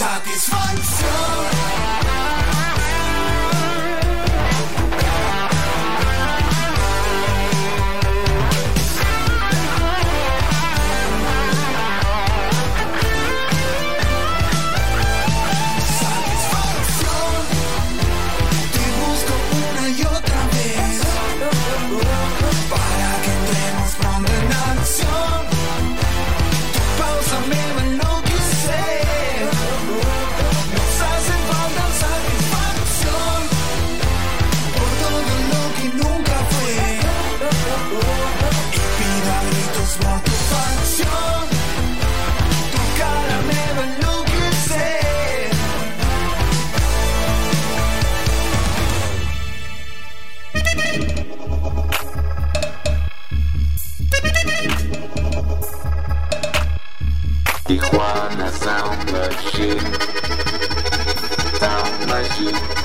Tag ist Fraktion. Thank you.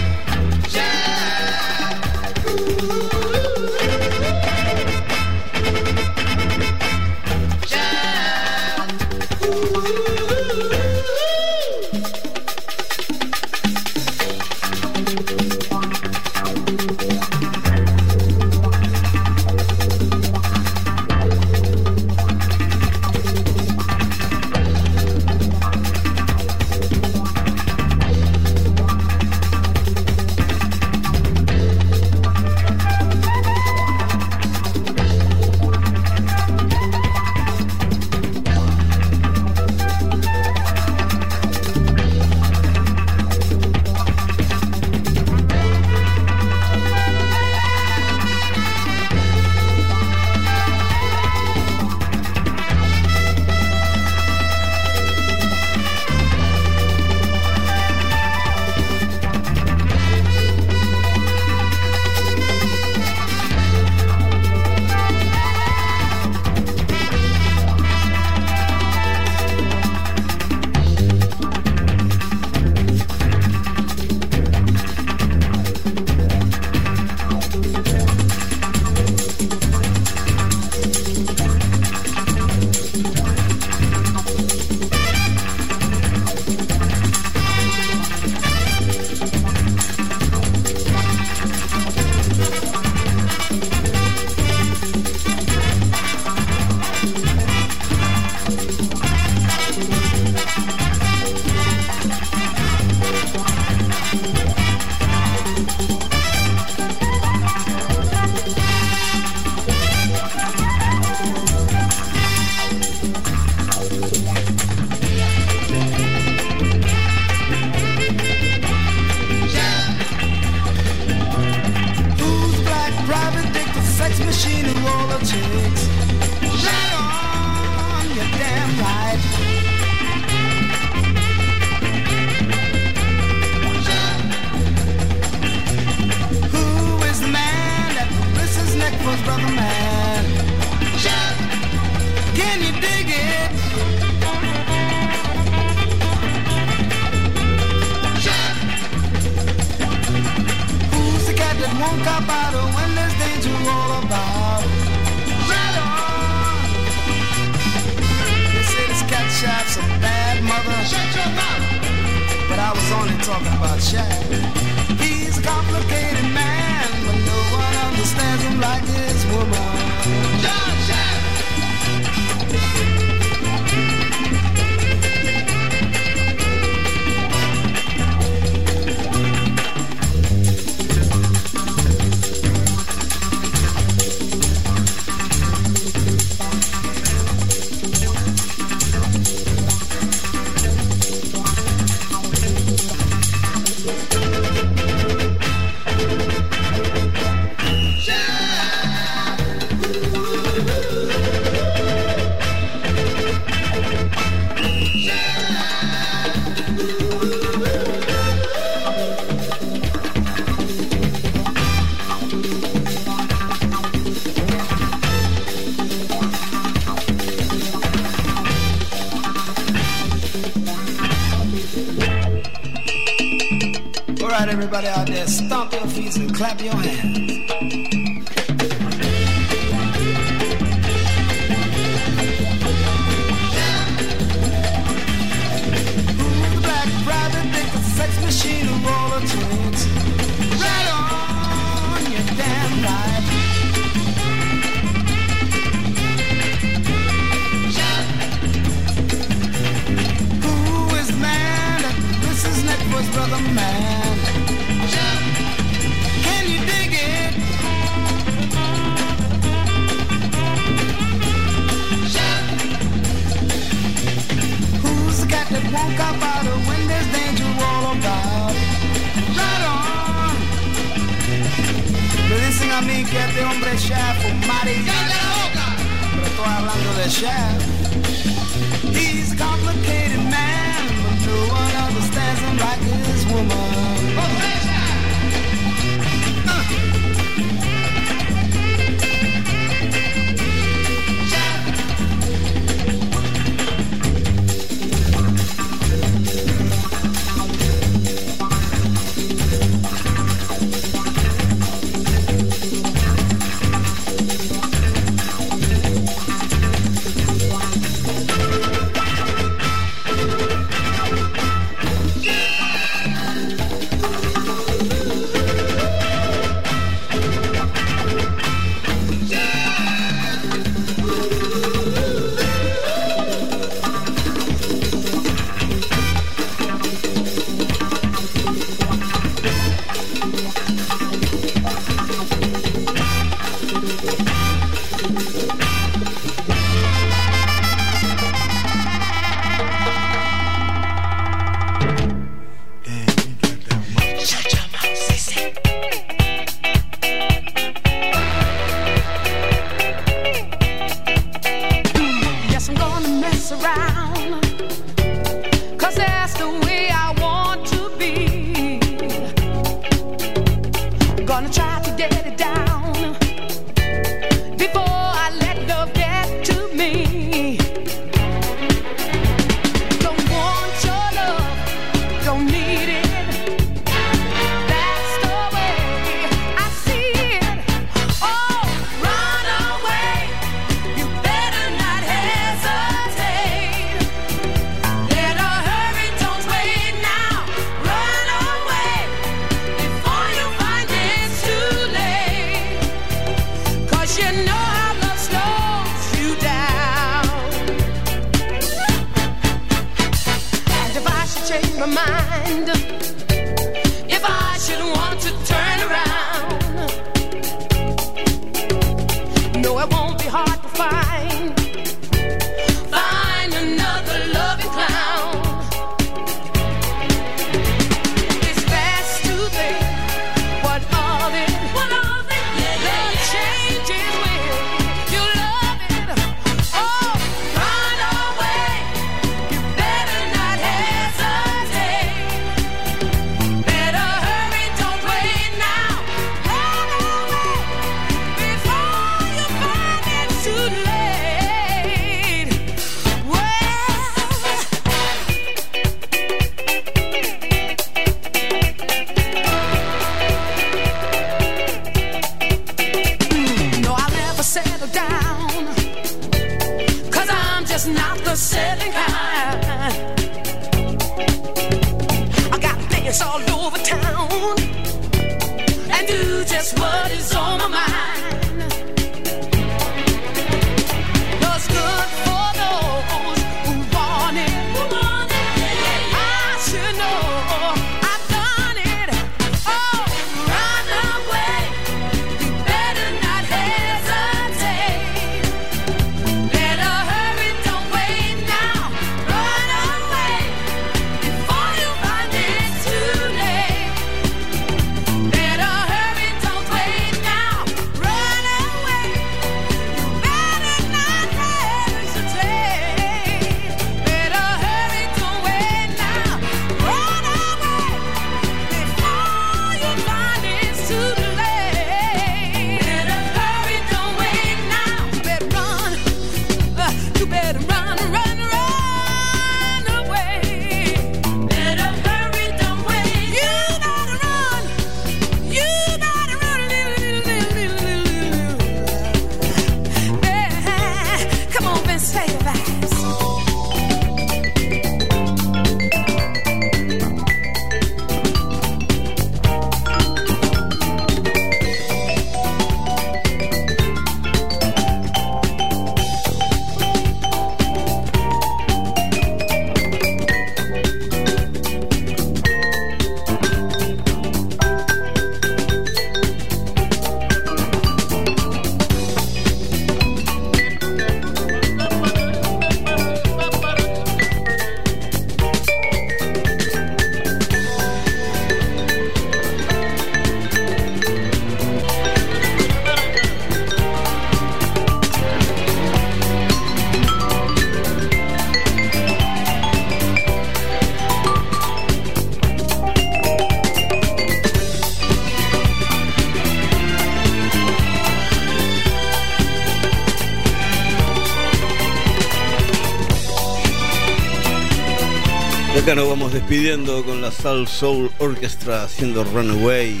Despidiendo con la Sal Soul Orchestra haciendo Runaway.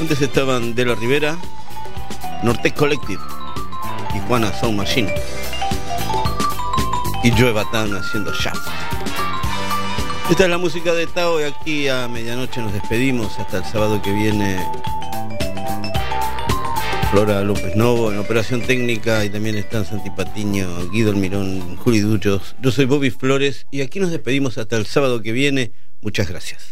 Antes estaban De la Rivera, Nortec Collective y Juana Sound Machine. Y Joe Batán haciendo Shaft. Esta es la música de Tao y aquí a medianoche nos despedimos hasta el sábado que viene. Flora López Novo en operación técnica y también están Santi Patiño, Guido Almirón, Juli Duchos. Yo soy Bobby Flores y aquí nos despedimos hasta el sábado que viene. Muchas gracias.